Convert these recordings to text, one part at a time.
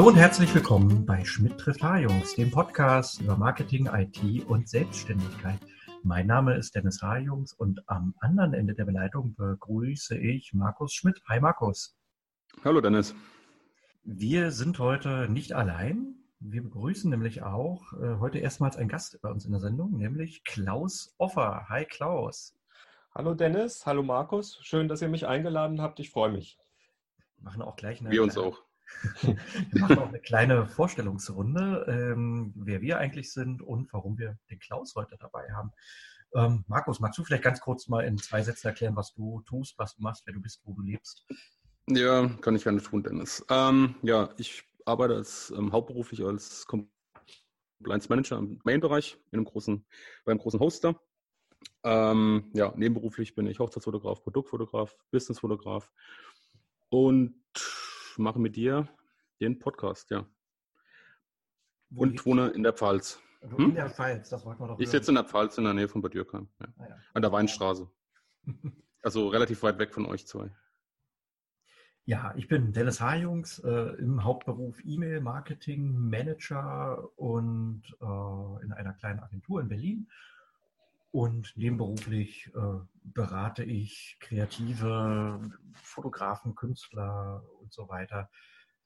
Hallo und herzlich willkommen bei Schmidt trifft H-Jungs, dem Podcast über Marketing, IT und Selbstständigkeit. Mein Name ist Dennis H-Jungs und am anderen Ende der Beleidigung begrüße ich Markus Schmidt. Hi Markus. Hallo Dennis. Wir sind heute nicht allein. Wir begrüßen nämlich auch äh, heute erstmals einen Gast bei uns in der Sendung, nämlich Klaus Offer. Hi Klaus. Hallo Dennis, hallo Markus. Schön, dass ihr mich eingeladen habt. Ich freue mich. Wir machen auch gleich eine. Wir uns auch. Wir machen auch eine kleine Vorstellungsrunde, ähm, wer wir eigentlich sind und warum wir den Klaus heute dabei haben. Ähm, Markus, magst du vielleicht ganz kurz mal in zwei Sätzen erklären, was du tust, was du machst, wer du bist, wo du lebst? Ja, kann ich gerne tun, Dennis. Ähm, ja, ich arbeite als, ähm, hauptberuflich als Compliance Manager im Main-Bereich in einem großen, beim großen Hoster. Ähm, ja, nebenberuflich bin ich Hochzeitsfotograf, Produktfotograf, Businessfotograf und mache mit dir den Podcast, ja. Wo und wohne in der Pfalz. Hm? In der Pfalz, das wollten wir doch. Ich sitze in der Pfalz in der Nähe von Bad Dürkheim, ja. ah, ja. an der Weinstraße. also relativ weit weg von euch zwei. Ja, ich bin Dennis H-Jungs, äh, im Hauptberuf E-Mail-Marketing-Manager und äh, in einer kleinen Agentur in Berlin. Und nebenberuflich äh, berate ich kreative Fotografen, Künstler und so weiter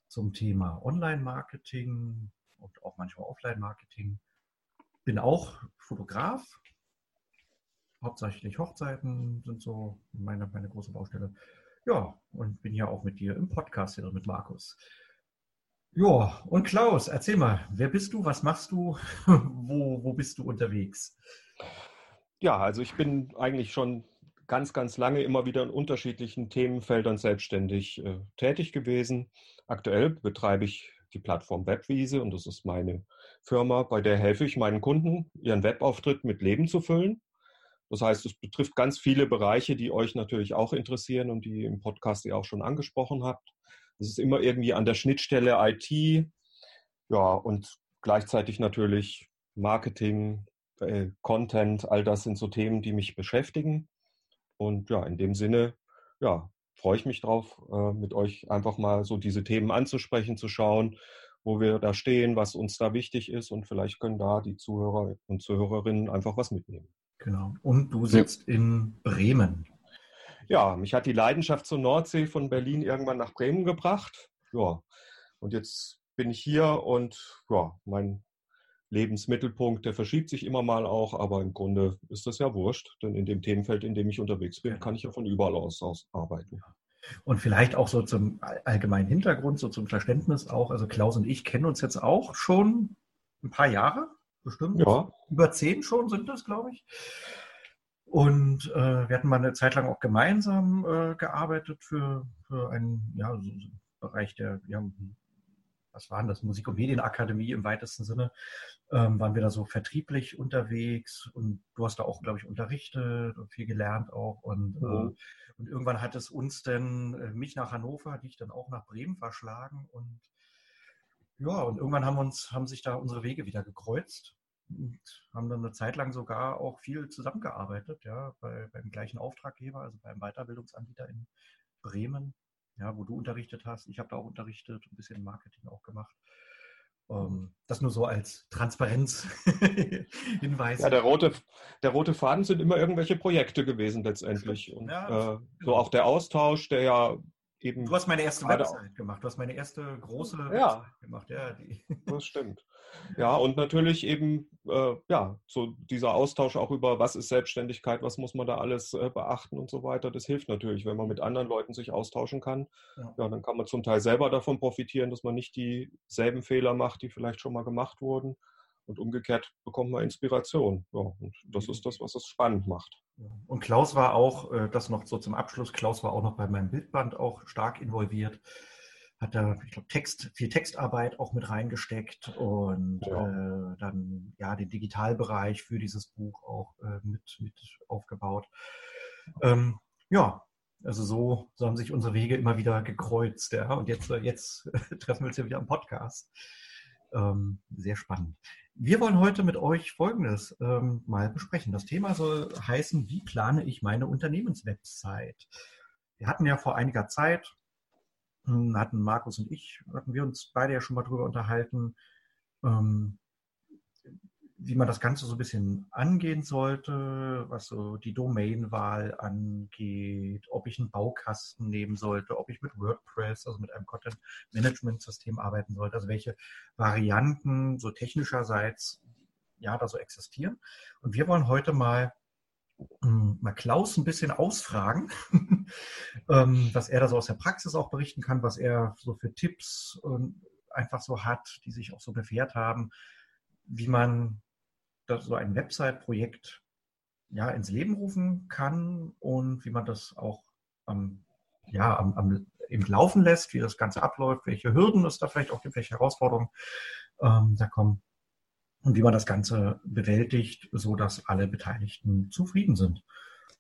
zum Thema Online-Marketing und auch manchmal Offline-Marketing. Bin auch Fotograf. Hauptsächlich Hochzeiten sind so meine, meine große Baustelle. Ja, und bin ja auch mit dir im Podcast hier mit Markus. Ja, und Klaus, erzähl mal, wer bist du, was machst du, wo, wo bist du unterwegs? Ja, also ich bin eigentlich schon ganz, ganz lange immer wieder in unterschiedlichen Themenfeldern selbstständig äh, tätig gewesen. Aktuell betreibe ich die Plattform Webwiese und das ist meine Firma, bei der helfe ich meinen Kunden, ihren Webauftritt mit Leben zu füllen. Das heißt, es betrifft ganz viele Bereiche, die euch natürlich auch interessieren und die im Podcast ihr auch schon angesprochen habt. Es ist immer irgendwie an der Schnittstelle IT, ja, und gleichzeitig natürlich Marketing, äh, Content, all das sind so Themen, die mich beschäftigen. Und ja, in dem Sinne, ja, freue ich mich drauf, äh, mit euch einfach mal so diese Themen anzusprechen, zu schauen, wo wir da stehen, was uns da wichtig ist und vielleicht können da die Zuhörer und Zuhörerinnen einfach was mitnehmen. Genau. Und du sitzt ja. in Bremen. Ja, mich hat die Leidenschaft zur Nordsee von Berlin irgendwann nach Bremen gebracht. Ja, und jetzt bin ich hier und ja, mein Lebensmittelpunkt, der verschiebt sich immer mal auch, aber im Grunde ist das ja wurscht, denn in dem Themenfeld, in dem ich unterwegs bin, kann ich ja von überall aus, aus arbeiten. Und vielleicht auch so zum allgemeinen Hintergrund, so zum Verständnis auch. Also Klaus und ich kennen uns jetzt auch schon ein paar Jahre bestimmt. Ja. Über zehn schon sind das, glaube ich. Und äh, wir hatten mal eine Zeit lang auch gemeinsam äh, gearbeitet für, für einen ja, so, so Bereich der, ja, was waren das, Musik- und Medienakademie im weitesten Sinne, ähm, waren wir da so vertrieblich unterwegs und du hast da auch, glaube ich, unterrichtet und viel gelernt auch. Und, mhm. äh, und irgendwann hat es uns dann, äh, mich nach Hannover, dich dann auch nach Bremen verschlagen und ja, und irgendwann haben uns, haben sich da unsere Wege wieder gekreuzt und haben dann eine Zeit lang sogar auch viel zusammengearbeitet, ja, bei, beim gleichen Auftraggeber, also beim Weiterbildungsanbieter in Bremen, ja, wo du unterrichtet hast. Ich habe da auch unterrichtet, ein bisschen Marketing auch gemacht. Ähm, das nur so als Transparenzhinweis. Ja, der rote, der rote Faden sind immer irgendwelche Projekte gewesen letztendlich. Und ja, äh, so auch der Austausch, der ja eben. Du hast meine erste Website gemacht. Du hast meine erste große ja, Website gemacht. Ja, die. das stimmt. Ja, und natürlich eben, äh, ja, so dieser Austausch auch über, was ist Selbstständigkeit, was muss man da alles äh, beachten und so weiter. Das hilft natürlich, wenn man mit anderen Leuten sich austauschen kann. Ja. ja, dann kann man zum Teil selber davon profitieren, dass man nicht dieselben Fehler macht, die vielleicht schon mal gemacht wurden. Und umgekehrt bekommt man Inspiration. Ja, und das ist das, was es spannend macht. Und Klaus war auch, äh, das noch so zum Abschluss, Klaus war auch noch bei meinem Bildband auch stark involviert. Hat da, ich glaube, Text, viel Textarbeit auch mit reingesteckt und ja. äh, dann ja den Digitalbereich für dieses Buch auch äh, mit, mit aufgebaut. Ähm, ja, also so, so haben sich unsere Wege immer wieder gekreuzt, ja. Und jetzt, jetzt treffen wir uns ja wieder am Podcast. Ähm, sehr spannend. Wir wollen heute mit euch Folgendes ähm, mal besprechen. Das Thema soll heißen, wie plane ich meine Unternehmenswebsite? Wir hatten ja vor einiger Zeit, hm, hatten Markus und ich, hatten wir uns beide ja schon mal drüber unterhalten, ähm, wie man das Ganze so ein bisschen angehen sollte, was so die Domainwahl angeht, ob ich einen Baukasten nehmen sollte, ob ich mit WordPress, also mit einem Content-Management-System arbeiten sollte, also welche Varianten so technischerseits ja da so existieren. Und wir wollen heute mal hm, mal Klaus ein bisschen ausfragen, ähm, was er da so aus der Praxis auch berichten kann, was er so für Tipps einfach so hat, die sich auch so bewährt haben, wie man so ein Website-Projekt ja, ins Leben rufen kann und wie man das auch am, ja, am, am, eben laufen lässt, wie das Ganze abläuft, welche Hürden es da vielleicht auch gibt, welche Herausforderungen ähm, da kommen und wie man das Ganze bewältigt, so dass alle Beteiligten zufrieden sind.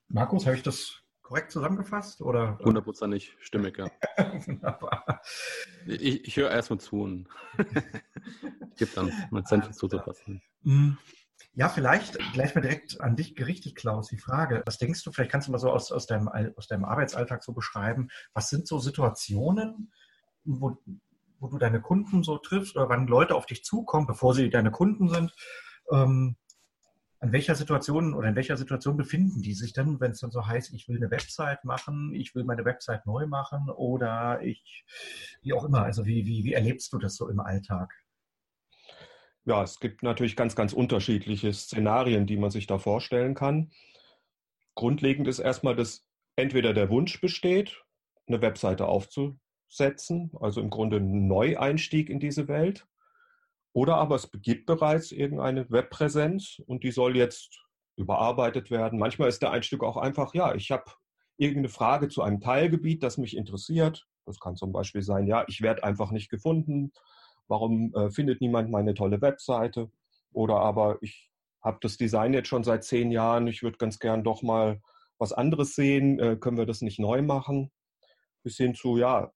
Markus, habe ich das korrekt zusammengefasst? Oder? Hundertprozentig stimmig, ja. Wunderbar. Ich, ich höre erstmal zu und gebe dann mein Senf zuzufassen. Mhm. Ja, vielleicht gleich mal direkt an dich gerichtet, Klaus, die Frage. Was denkst du, vielleicht kannst du mal so aus, aus, deinem, aus deinem Arbeitsalltag so beschreiben, was sind so Situationen, wo, wo du deine Kunden so triffst oder wann Leute auf dich zukommen, bevor sie deine Kunden sind? Ähm, an welcher Situation oder in welcher Situation befinden die sich denn, wenn es dann so heißt, ich will eine Website machen, ich will meine Website neu machen oder ich, wie auch immer, also wie, wie, wie erlebst du das so im Alltag? Ja, es gibt natürlich ganz, ganz unterschiedliche Szenarien, die man sich da vorstellen kann. Grundlegend ist erstmal, dass entweder der Wunsch besteht, eine Webseite aufzusetzen, also im Grunde ein Neueinstieg in diese Welt, oder aber es gibt bereits irgendeine Webpräsenz und die soll jetzt überarbeitet werden. Manchmal ist der Einstieg auch einfach, ja, ich habe irgendeine Frage zu einem Teilgebiet, das mich interessiert. Das kann zum Beispiel sein, ja, ich werde einfach nicht gefunden. Warum äh, findet niemand meine tolle Webseite? Oder aber ich habe das Design jetzt schon seit zehn Jahren, ich würde ganz gern doch mal was anderes sehen, äh, können wir das nicht neu machen? Bis hin zu, ja,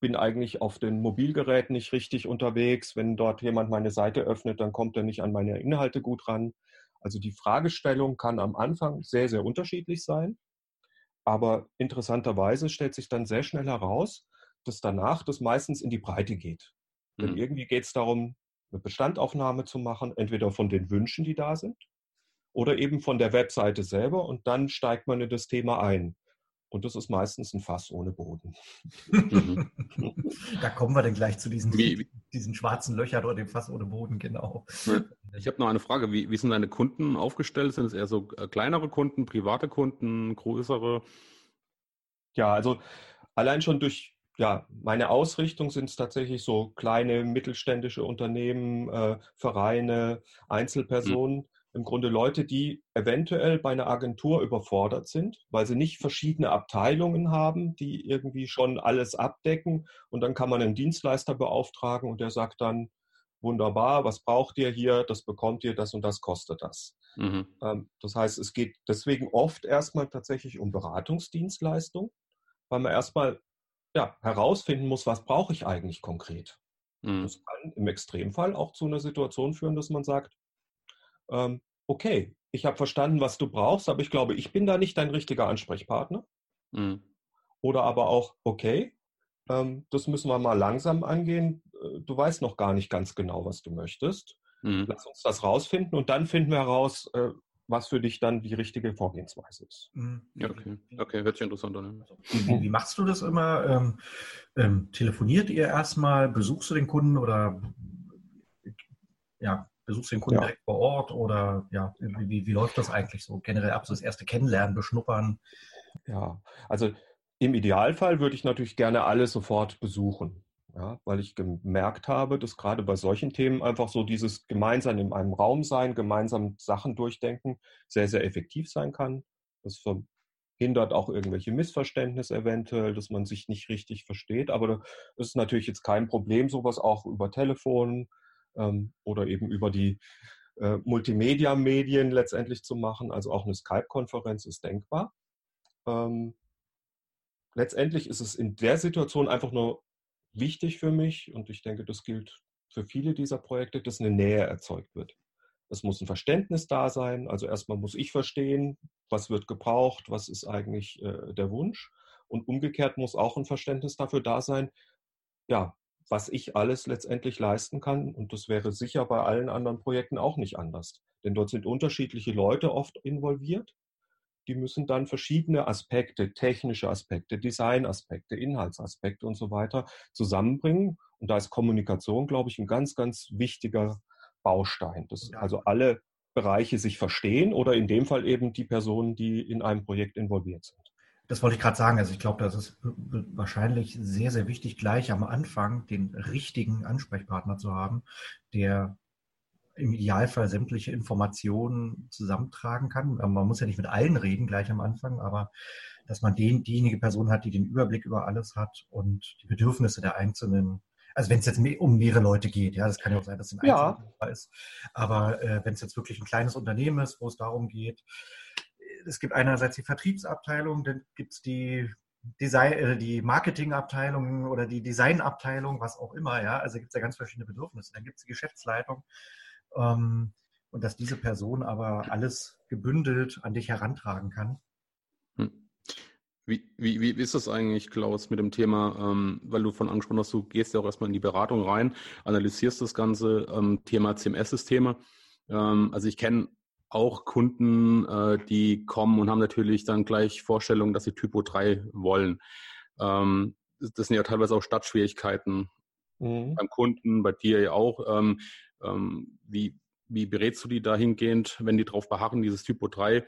bin eigentlich auf den Mobilgeräten nicht richtig unterwegs. Wenn dort jemand meine Seite öffnet, dann kommt er nicht an meine Inhalte gut ran. Also die Fragestellung kann am Anfang sehr, sehr unterschiedlich sein. Aber interessanterweise stellt sich dann sehr schnell heraus, dass danach das meistens in die Breite geht. Mhm. Denn irgendwie geht es darum, eine Bestandaufnahme zu machen, entweder von den Wünschen, die da sind, oder eben von der Webseite selber. Und dann steigt man in das Thema ein. Und das ist meistens ein Fass ohne Boden. Mhm. da kommen wir dann gleich zu diesen, wie, diesen schwarzen Löchern oder dem Fass ohne Boden, genau. Ich habe noch eine Frage. Wie, wie sind deine Kunden aufgestellt? Sind es eher so äh, kleinere Kunden, private Kunden, größere? Ja, also allein schon durch ja, meine Ausrichtung sind es tatsächlich so kleine mittelständische Unternehmen, äh, Vereine, Einzelpersonen. Mhm im Grunde Leute, die eventuell bei einer Agentur überfordert sind, weil sie nicht verschiedene Abteilungen haben, die irgendwie schon alles abdecken. Und dann kann man einen Dienstleister beauftragen und der sagt dann, wunderbar, was braucht ihr hier, das bekommt ihr, das und das kostet das. Mhm. Ähm, das heißt, es geht deswegen oft erstmal tatsächlich um Beratungsdienstleistung, weil man erstmal ja, herausfinden muss, was brauche ich eigentlich konkret. Mhm. Das kann im Extremfall auch zu einer Situation führen, dass man sagt, ähm, okay, ich habe verstanden, was du brauchst, aber ich glaube, ich bin da nicht dein richtiger Ansprechpartner. Mhm. Oder aber auch, okay, ähm, das müssen wir mal langsam angehen. Äh, du weißt noch gar nicht ganz genau, was du möchtest. Mhm. Lass uns das rausfinden und dann finden wir heraus, äh, was für dich dann die richtige Vorgehensweise ist. Mhm. Ja, okay. okay, hört sich interessant an. Wie, wie, machst du das immer? Ähm, ähm, telefoniert ihr erstmal, besuchst du den Kunden oder ja, Besuchst du den Kunden ja. direkt vor Ort oder ja, wie, wie läuft das eigentlich so generell ab, so das erste Kennenlernen, Beschnuppern? Ja, also im Idealfall würde ich natürlich gerne alle sofort besuchen. Ja, weil ich gemerkt habe, dass gerade bei solchen Themen einfach so dieses gemeinsam in einem Raum sein, gemeinsam Sachen durchdenken, sehr, sehr effektiv sein kann. Das verhindert auch irgendwelche Missverständnisse eventuell, dass man sich nicht richtig versteht. Aber das ist natürlich jetzt kein Problem, sowas auch über Telefon, ähm, oder eben über die äh, Multimedia-Medien letztendlich zu machen. Also auch eine Skype-Konferenz ist denkbar. Ähm, letztendlich ist es in der Situation einfach nur wichtig für mich und ich denke, das gilt für viele dieser Projekte, dass eine Nähe erzeugt wird. Es muss ein Verständnis da sein. Also erstmal muss ich verstehen, was wird gebraucht, was ist eigentlich äh, der Wunsch. Und umgekehrt muss auch ein Verständnis dafür da sein, ja, was ich alles letztendlich leisten kann. Und das wäre sicher bei allen anderen Projekten auch nicht anders. Denn dort sind unterschiedliche Leute oft involviert. Die müssen dann verschiedene Aspekte, technische Aspekte, Designaspekte, Inhaltsaspekte und so weiter zusammenbringen. Und da ist Kommunikation, glaube ich, ein ganz, ganz wichtiger Baustein. Dass also alle Bereiche sich verstehen oder in dem Fall eben die Personen, die in einem Projekt involviert sind. Das wollte ich gerade sagen. Also ich glaube, das ist wahrscheinlich sehr, sehr wichtig, gleich am Anfang den richtigen Ansprechpartner zu haben, der im Idealfall sämtliche Informationen zusammentragen kann. Man muss ja nicht mit allen reden gleich am Anfang, aber dass man den, diejenige Person hat, die den Überblick über alles hat und die Bedürfnisse der Einzelnen. Also wenn es jetzt um mehrere Leute geht, ja, das kann ja auch sein, dass es ein ja. ist. Aber äh, wenn es jetzt wirklich ein kleines Unternehmen ist, wo es darum geht, es gibt einerseits die Vertriebsabteilung, dann gibt es die Design, äh, die Marketingabteilung oder die Designabteilung, was auch immer, ja. Also gibt es ja ganz verschiedene Bedürfnisse. Dann gibt es die Geschäftsleitung. Ähm, und dass diese Person aber alles gebündelt an dich herantragen kann. Hm. Wie, wie, wie ist das eigentlich, Klaus, mit dem Thema, ähm, weil du von angesprochen hast, du gehst ja auch erstmal in die Beratung rein, analysierst das ganze ähm, Thema CMS-Systeme. Ähm, also ich kenne auch Kunden, äh, die kommen und haben natürlich dann gleich Vorstellungen, dass sie Typo 3 wollen. Ähm, das sind ja teilweise auch Stadtschwierigkeiten mhm. beim Kunden, bei dir ja auch. Ähm, ähm, wie, wie berätst du die dahingehend, wenn die darauf beharren, dieses Typo 3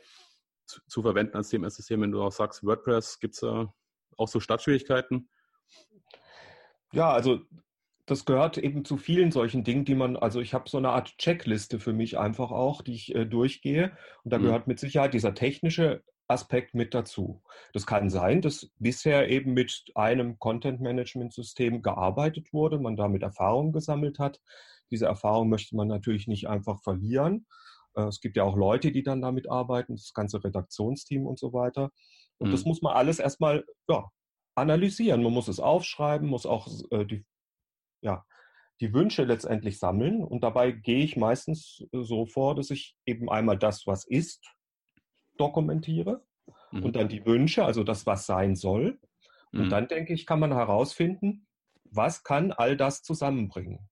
zu, zu verwenden als CMS-System, wenn du auch sagst, WordPress, gibt es da auch so Stadtschwierigkeiten? Ja, also das gehört eben zu vielen solchen Dingen, die man, also ich habe so eine Art Checkliste für mich einfach auch, die ich äh, durchgehe. Und da mhm. gehört mit Sicherheit dieser technische Aspekt mit dazu. Das kann sein, dass bisher eben mit einem Content-Management-System gearbeitet wurde, man damit Erfahrungen gesammelt hat. Diese Erfahrung möchte man natürlich nicht einfach verlieren. Äh, es gibt ja auch Leute, die dann damit arbeiten, das ganze Redaktionsteam und so weiter. Und mhm. das muss man alles erstmal ja, analysieren. Man muss es aufschreiben, muss auch äh, die ja, die Wünsche letztendlich sammeln. Und dabei gehe ich meistens äh, so vor, dass ich eben einmal das, was ist, dokumentiere mhm. und dann die Wünsche, also das, was sein soll. Und mhm. dann denke ich, kann man herausfinden, was kann all das zusammenbringen.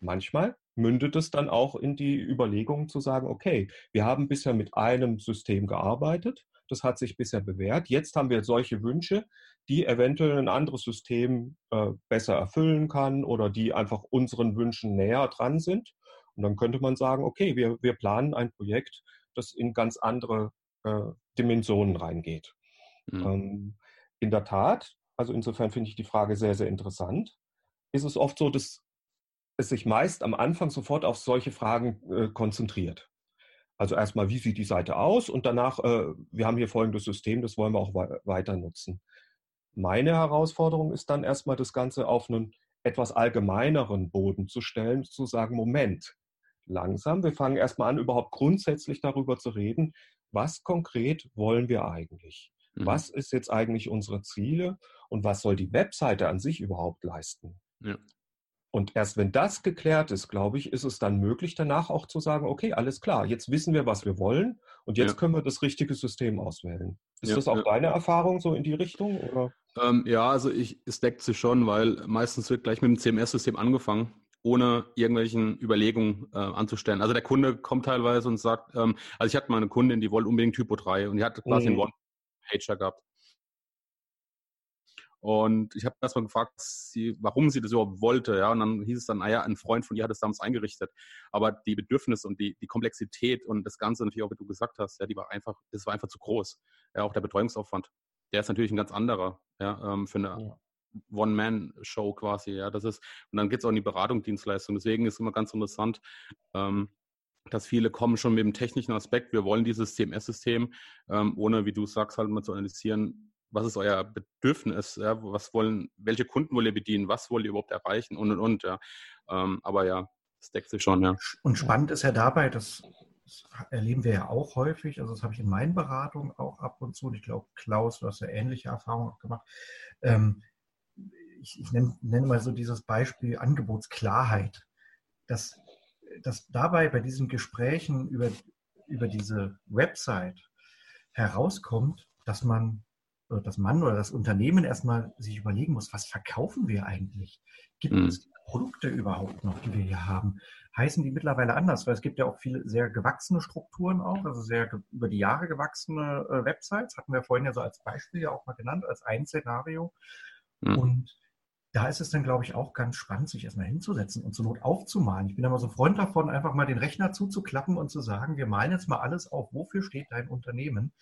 Manchmal mündet es dann auch in die Überlegung zu sagen, okay, wir haben bisher mit einem System gearbeitet, das hat sich bisher bewährt, jetzt haben wir solche Wünsche, die eventuell ein anderes System äh, besser erfüllen kann oder die einfach unseren Wünschen näher dran sind. Und dann könnte man sagen, okay, wir, wir planen ein Projekt, das in ganz andere äh, Dimensionen reingeht. Mhm. Ähm, in der Tat, also insofern finde ich die Frage sehr, sehr interessant, ist es oft so, dass es sich meist am Anfang sofort auf solche Fragen äh, konzentriert. Also erstmal, wie sieht die Seite aus und danach, äh, wir haben hier folgendes System, das wollen wir auch weiter nutzen. Meine Herausforderung ist dann erstmal das Ganze auf einen etwas allgemeineren Boden zu stellen, zu sagen, Moment, langsam, wir fangen erstmal an, überhaupt grundsätzlich darüber zu reden, was konkret wollen wir eigentlich? Mhm. Was ist jetzt eigentlich unsere Ziele und was soll die Webseite an sich überhaupt leisten? Ja. Und erst wenn das geklärt ist, glaube ich, ist es dann möglich, danach auch zu sagen, okay, alles klar, jetzt wissen wir, was wir wollen und jetzt ja. können wir das richtige System auswählen. Ist ja, das auch ja. deine Erfahrung so in die Richtung? Ähm, ja, also ich, es deckt sich schon, weil meistens wird gleich mit dem CMS-System angefangen, ohne irgendwelchen Überlegungen äh, anzustellen. Also der Kunde kommt teilweise und sagt, ähm, also ich hatte mal eine Kundin, die wollte unbedingt Typo 3 und die hat quasi mhm. einen One-Pager gehabt. Und ich habe erstmal gefragt, sie, warum sie das überhaupt wollte. Ja, und dann hieß es dann, naja, ein Freund von ihr hat es damals eingerichtet. Aber die Bedürfnisse und die, die Komplexität und das Ganze, natürlich auch, wie du gesagt hast, ja, die war einfach, das war einfach zu groß. Ja, auch der Betreuungsaufwand. Der ist natürlich ein ganz anderer, ja, ähm, für eine ja. One-Man-Show quasi. Ja, das ist, und dann geht es auch in die Beratung, Dienstleistung. Deswegen ist es immer ganz interessant, ähm, dass viele kommen schon mit dem technischen Aspekt, wir wollen dieses CMS-System, ähm, ohne, wie du sagst, halt mal zu analysieren, was ist euer Bedürfnis, ja, was wollen, welche Kunden wollt ihr bedienen, was wollt ihr überhaupt erreichen und und und, ja. Ähm, aber ja, das deckt sich schon, ja. Und spannend ist ja dabei, das, das erleben wir ja auch häufig, also das habe ich in meinen Beratungen auch ab und zu, und ich glaube, Klaus, du hast ja ähnliche Erfahrungen auch gemacht. Ähm, ich, ich nenne, nenne, mal so dieses Beispiel Angebotsklarheit, dass, dass dabei bei diesen Gesprächen über, über diese Website herauskommt, dass man dass man oder das Unternehmen erstmal sich überlegen muss, was verkaufen wir eigentlich? Gibt mhm. es Produkte überhaupt noch, die wir hier haben? Heißen die mittlerweile anders? Weil es gibt ja auch viele sehr gewachsene Strukturen auch, also sehr über die Jahre gewachsene äh, Websites, hatten wir vorhin ja so als Beispiel ja auch mal genannt, als ein Szenario. Mhm. Und da ist es dann, glaube ich, auch ganz spannend, sich erstmal hinzusetzen und zur Not aufzumalen. Ich bin immer so Freund davon, einfach mal den Rechner zuzuklappen und zu sagen, wir malen jetzt mal alles auf, wofür steht dein Unternehmen.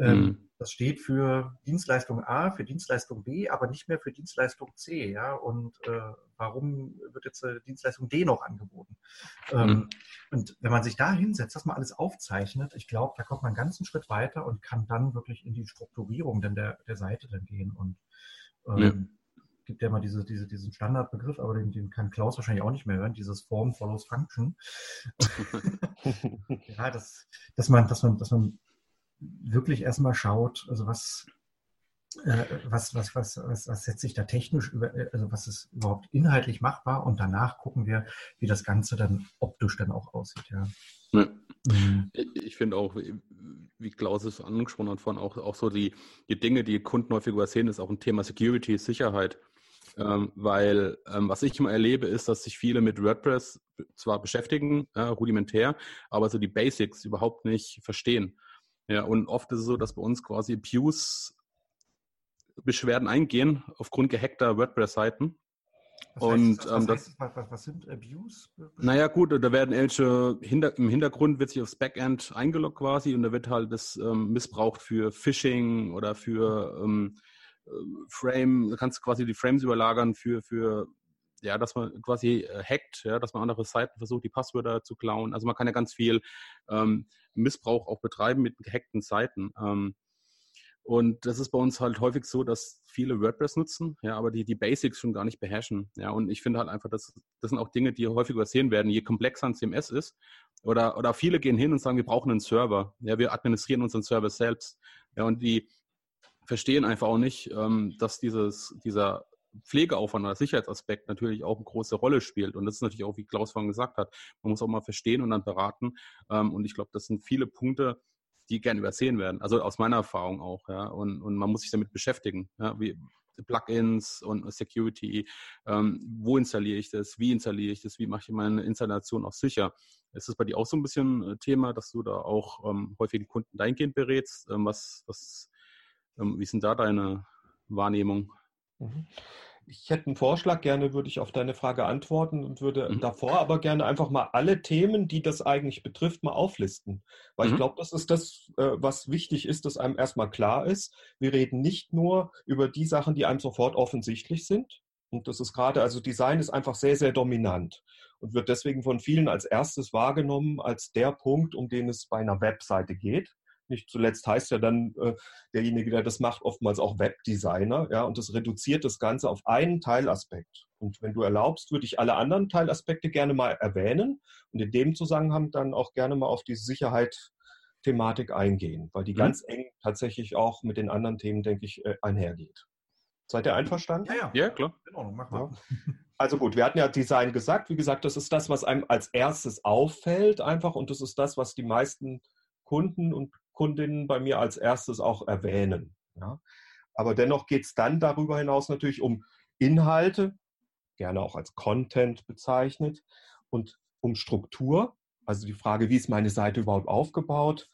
Ähm, mhm. das steht für Dienstleistung A, für Dienstleistung B, aber nicht mehr für Dienstleistung C. Ja? Und äh, warum wird jetzt äh, Dienstleistung D noch angeboten? Ähm, mhm. Und wenn man sich da hinsetzt, dass man alles aufzeichnet, ich glaube, da kommt man einen ganzen Schritt weiter und kann dann wirklich in die Strukturierung dann der, der Seite dann gehen. Und ähm, ja gibt ja immer diese, diese, diesen Standardbegriff, aber den, den kann Klaus wahrscheinlich auch nicht mehr hören, dieses Form follows Function. ja, das, dass man, dass man, dass man wirklich erstmal schaut, also was, äh, was, was, was, was, was setzt sich da technisch über, äh, also was ist überhaupt inhaltlich machbar und danach gucken wir, wie das Ganze dann optisch dann auch aussieht, ja. ja. Mhm. Ich finde auch, wie Klaus es angesprochen hat, von auch, auch so die, die Dinge, die Kunden häufig übersehen, ist auch ein Thema Security, Sicherheit. Ähm, weil ähm, was ich immer erlebe, ist, dass sich viele mit WordPress zwar beschäftigen, äh, rudimentär, aber so die Basics überhaupt nicht verstehen. Ja, und oft ist es so, dass bei uns quasi Abuse-Beschwerden eingehen aufgrund gehackter WordPress-Seiten. Was und heißt, was, ähm, das, was, was, sind Abuse? Naja, gut, da werden welche hinter, im Hintergrund wird sich aufs Backend eingeloggt quasi und da wird halt das ähm, missbraucht für Phishing oder für ähm, Frame, da kannst du quasi die Frames überlagern für, für ja, dass man quasi äh, hackt, ja, dass man andere Seiten versucht, die Passwörter zu klauen. Also man kann ja ganz viel ähm, Missbrauch auch betreiben mit gehackten Seiten. Ähm, und das ist bei uns halt häufig so, dass viele WordPress nutzen, ja, aber die die Basics schon gar nicht beherrschen. Ja, und ich finde halt einfach, dass das sind auch Dinge, die häufig übersehen werden. Je komplexer ein CMS ist, oder, oder viele gehen hin und sagen, wir brauchen einen Server. Ja, wir administrieren unseren Server selbst. Ja, und die verstehen einfach auch nicht, ähm, dass dieses, dieser Pflegeaufwand oder Sicherheitsaspekt natürlich auch eine große Rolle spielt. Und das ist natürlich auch, wie Klaus vorhin gesagt hat, man muss auch mal verstehen und dann beraten. Ähm, und ich glaube, das sind viele Punkte, die gern übersehen werden. Also aus meiner Erfahrung auch, ja. Und, und man muss sich damit beschäftigen, ja, wie Plugins und Security. Ähm, wo installiere ich das? Wie installiere ich das? Wie mache ich meine Installation auch sicher? Ist das bei dir auch so ein bisschen äh, Thema, dass du da auch ähm, häufig Kunden dahingehend berätst? Ähm, was, was wie ist denn da deine Wahrnehmung? Mhm. Ich hätte einen Vorschlag, gerne würde ich auf deine Frage antworten und würde mhm. davor aber gerne einfach mal alle Themen, die das eigentlich betrifft, mal auflisten. Weil mhm. ich glaube, das ist das, äh, was wichtig ist, dass einem erstmal klar ist. Wir reden nicht nur über die Sachen, die einem sofort offensichtlich sind. Und das ist gerade, also Design ist einfach sehr, sehr dominant und wird deswegen von vielen als erstes wahrgenommen, als der Punkt, um den es bei einer Webseite geht. Nicht zuletzt heißt ja dann äh, derjenige, der das macht, oftmals auch Webdesigner. Ja, und das reduziert das Ganze auf einen Teilaspekt. Und wenn du erlaubst, würde ich alle anderen Teilaspekte gerne mal erwähnen und in dem Zusammenhang dann auch gerne mal auf die Sicherheit Thematik eingehen, weil die mhm. ganz eng tatsächlich auch mit den anderen Themen, denke ich, äh, einhergeht. Seid ihr einverstanden? Ja, ja, ja klar. In Ordnung, mach mal. Also gut, wir hatten ja Design gesagt. Wie gesagt, das ist das, was einem als erstes auffällt einfach und das ist das, was die meisten Kunden und Kundinnen bei mir als erstes auch erwähnen. Ja. Aber dennoch geht es dann darüber hinaus natürlich um Inhalte, gerne auch als Content bezeichnet, und um Struktur, also die Frage, wie ist meine Seite überhaupt aufgebaut.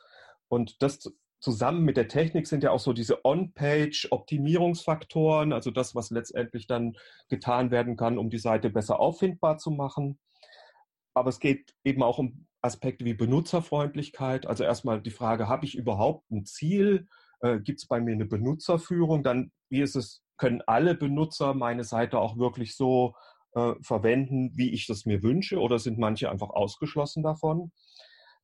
Und das zusammen mit der Technik sind ja auch so diese On-Page-Optimierungsfaktoren, also das, was letztendlich dann getan werden kann, um die Seite besser auffindbar zu machen. Aber es geht eben auch um Aspekte wie Benutzerfreundlichkeit. Also erstmal die Frage, habe ich überhaupt ein Ziel? Äh, Gibt es bei mir eine Benutzerführung? Dann, wie ist es, können alle Benutzer meine Seite auch wirklich so äh, verwenden, wie ich das mir wünsche? Oder sind manche einfach ausgeschlossen davon?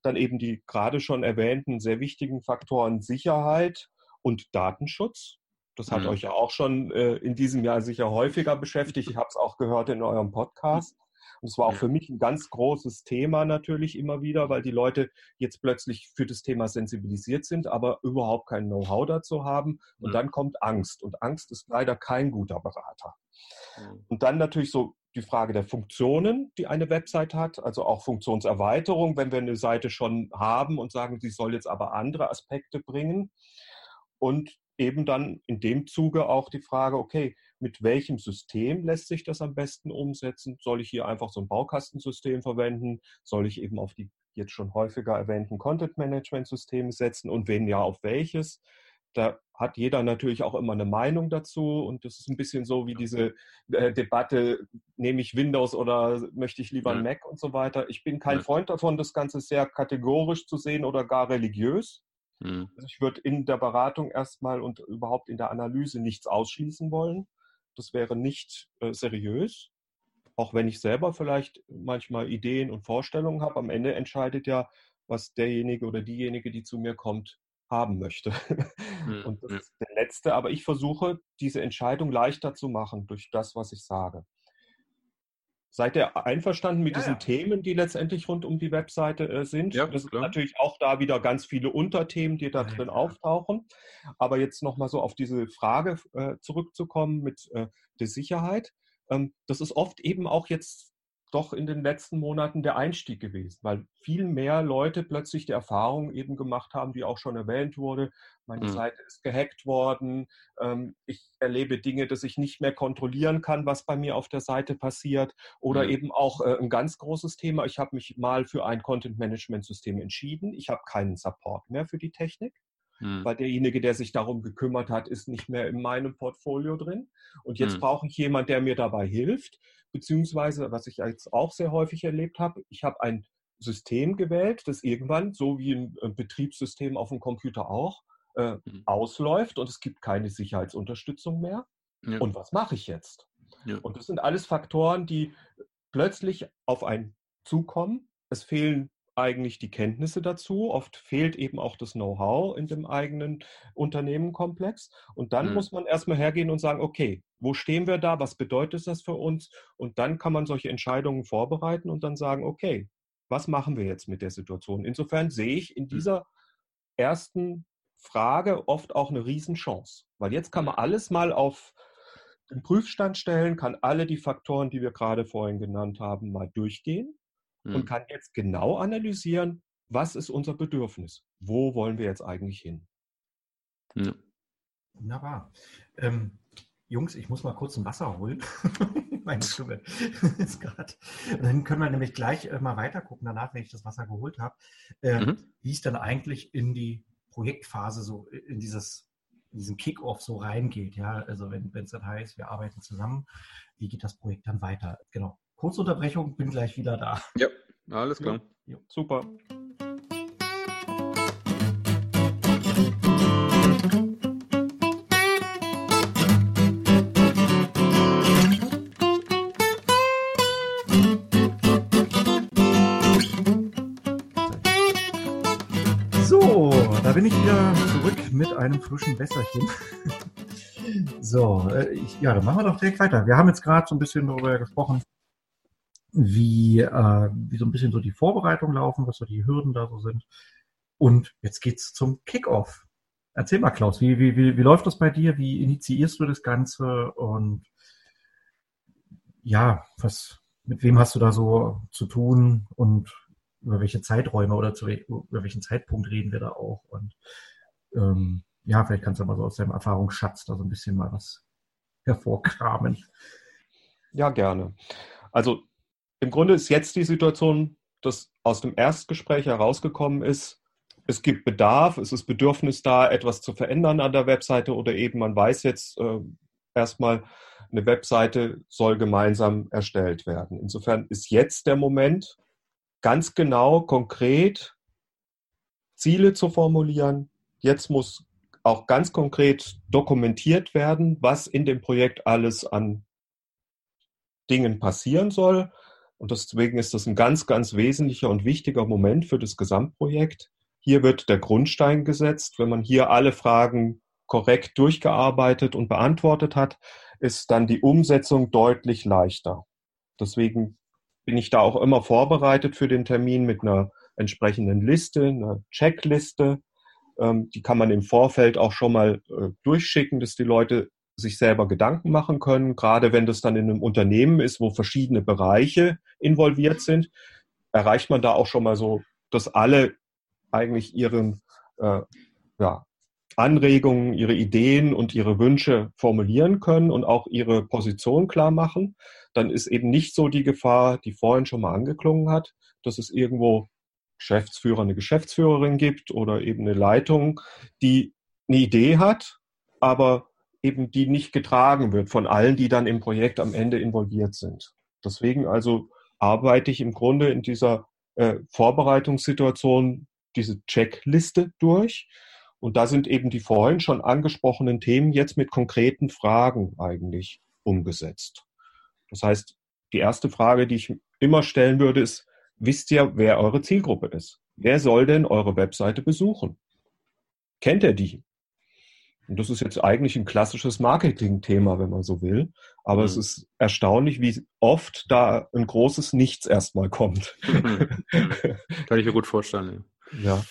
Dann eben die gerade schon erwähnten sehr wichtigen Faktoren Sicherheit und Datenschutz. Das hat mhm. euch ja auch schon äh, in diesem Jahr sicher häufiger beschäftigt. Ich habe es auch gehört in eurem Podcast. Und es war auch für mich ein ganz großes Thema natürlich immer wieder, weil die Leute jetzt plötzlich für das Thema sensibilisiert sind, aber überhaupt kein Know-how dazu haben. Und dann kommt Angst. Und Angst ist leider kein guter Berater. Und dann natürlich so die Frage der Funktionen, die eine Website hat, also auch Funktionserweiterung, wenn wir eine Seite schon haben und sagen, sie soll jetzt aber andere Aspekte bringen. Und eben dann in dem Zuge auch die Frage, okay, mit welchem System lässt sich das am besten umsetzen? Soll ich hier einfach so ein Baukastensystem verwenden? Soll ich eben auf die jetzt schon häufiger erwähnten Content-Management-Systeme setzen und wenn ja, auf welches? Da hat jeder natürlich auch immer eine Meinung dazu und das ist ein bisschen so wie diese äh, Debatte, nehme ich Windows oder möchte ich lieber ja. Mac und so weiter. Ich bin kein ja. Freund davon, das Ganze sehr kategorisch zu sehen oder gar religiös. Mhm. Also ich würde in der Beratung erstmal und überhaupt in der Analyse nichts ausschließen wollen. Das wäre nicht äh, seriös. Auch wenn ich selber vielleicht manchmal Ideen und Vorstellungen habe, am Ende entscheidet ja, was derjenige oder diejenige, die zu mir kommt, haben möchte. Mhm. Und das ist der letzte. Aber ich versuche, diese Entscheidung leichter zu machen durch das, was ich sage. Seid ihr einverstanden mit ja, diesen ja. Themen, die letztendlich rund um die Webseite äh, sind? Ja, das sind natürlich auch da wieder ganz viele Unterthemen, die da drin auftauchen. Aber jetzt nochmal so auf diese Frage äh, zurückzukommen mit äh, der Sicherheit. Ähm, das ist oft eben auch jetzt doch in den letzten Monaten der Einstieg gewesen, weil viel mehr Leute plötzlich die Erfahrung eben gemacht haben, die auch schon erwähnt wurde. Meine mhm. Seite ist gehackt worden. Ähm, ich erlebe Dinge, dass ich nicht mehr kontrollieren kann, was bei mir auf der Seite passiert. Oder mhm. eben auch äh, ein ganz großes Thema. Ich habe mich mal für ein Content-Management-System entschieden. Ich habe keinen Support mehr für die Technik. Mhm. Weil derjenige, der sich darum gekümmert hat, ist nicht mehr in meinem Portfolio drin. Und jetzt mhm. brauche ich jemanden, der mir dabei hilft beziehungsweise was ich jetzt auch sehr häufig erlebt habe, ich habe ein System gewählt, das irgendwann, so wie ein Betriebssystem auf dem Computer auch, äh, mhm. ausläuft und es gibt keine Sicherheitsunterstützung mehr. Ja. Und was mache ich jetzt? Ja. Und das sind alles Faktoren, die plötzlich auf einen zukommen. Es fehlen eigentlich die Kenntnisse dazu. Oft fehlt eben auch das Know-how in dem eigenen Unternehmenkomplex. Und dann mhm. muss man erstmal hergehen und sagen, okay, wo stehen wir da? Was bedeutet das für uns? Und dann kann man solche Entscheidungen vorbereiten und dann sagen, okay, was machen wir jetzt mit der Situation? Insofern sehe ich in mhm. dieser ersten Frage oft auch eine Riesenchance, weil jetzt kann man alles mal auf den Prüfstand stellen, kann alle die Faktoren, die wir gerade vorhin genannt haben, mal durchgehen mhm. und kann jetzt genau analysieren, was ist unser Bedürfnis? Wo wollen wir jetzt eigentlich hin? Ja. Wunderbar. Ähm, Jungs, ich muss mal kurz ein Wasser holen. Meine Stimme ist gerade. Dann können wir nämlich gleich äh, mal weiter gucken, danach, wenn ich das Wasser geholt habe, äh, mhm. wie es dann eigentlich in die Projektphase so, in dieses in diesen Kickoff so reingeht. Ja, also wenn es dann heißt, wir arbeiten zusammen, wie geht das Projekt dann weiter? Genau. Kurzunterbrechung, bin gleich wieder da. Ja, alles klar. Ja, super. So, da bin ich wieder zurück mit einem frischen Wässerchen. So, äh, ich, ja, dann machen wir doch direkt weiter. Wir haben jetzt gerade so ein bisschen darüber gesprochen, wie, äh, wie so ein bisschen so die Vorbereitung laufen, was so die Hürden da so sind. Und jetzt geht's zum Kickoff. Erzähl mal, Klaus, wie, wie, wie, wie läuft das bei dir? Wie initiierst du das Ganze? Und ja, was, mit wem hast du da so zu tun und über welche Zeiträume oder zu, über welchen Zeitpunkt reden wir da auch? Und ähm, ja, vielleicht kannst du mal so aus deinem Erfahrungsschatz da so ein bisschen mal was hervorkramen. Ja, gerne. Also im Grunde ist jetzt die Situation, dass aus dem Erstgespräch herausgekommen ist, es gibt Bedarf, es ist Bedürfnis da, etwas zu verändern an der Webseite oder eben man weiß jetzt äh, erstmal, eine Webseite soll gemeinsam erstellt werden. Insofern ist jetzt der Moment, ganz genau, konkret Ziele zu formulieren. Jetzt muss auch ganz konkret dokumentiert werden, was in dem Projekt alles an Dingen passieren soll. Und deswegen ist das ein ganz, ganz wesentlicher und wichtiger Moment für das Gesamtprojekt. Hier wird der Grundstein gesetzt. Wenn man hier alle Fragen korrekt durchgearbeitet und beantwortet hat, ist dann die Umsetzung deutlich leichter. Deswegen bin ich da auch immer vorbereitet für den Termin mit einer entsprechenden Liste, einer Checkliste. Ähm, die kann man im Vorfeld auch schon mal äh, durchschicken, dass die Leute sich selber Gedanken machen können, gerade wenn das dann in einem Unternehmen ist, wo verschiedene Bereiche involviert sind, erreicht man da auch schon mal so, dass alle eigentlich ihren äh, ja, Anregungen, ihre Ideen und ihre Wünsche formulieren können und auch ihre Position klar machen, dann ist eben nicht so die Gefahr, die vorhin schon mal angeklungen hat, dass es irgendwo Geschäftsführer, eine Geschäftsführerin gibt oder eben eine Leitung, die eine Idee hat, aber eben die nicht getragen wird von allen, die dann im Projekt am Ende involviert sind. Deswegen also arbeite ich im Grunde in dieser äh, Vorbereitungssituation diese Checkliste durch. Und da sind eben die vorhin schon angesprochenen Themen jetzt mit konkreten Fragen eigentlich umgesetzt. Das heißt, die erste Frage, die ich immer stellen würde, ist, wisst ihr, wer eure Zielgruppe ist? Wer soll denn eure Webseite besuchen? Kennt ihr die? Und das ist jetzt eigentlich ein klassisches Marketing-Thema, wenn man so will. Aber mhm. es ist erstaunlich, wie oft da ein großes Nichts erstmal kommt. Mhm. Kann ich mir gut vorstellen. Ja.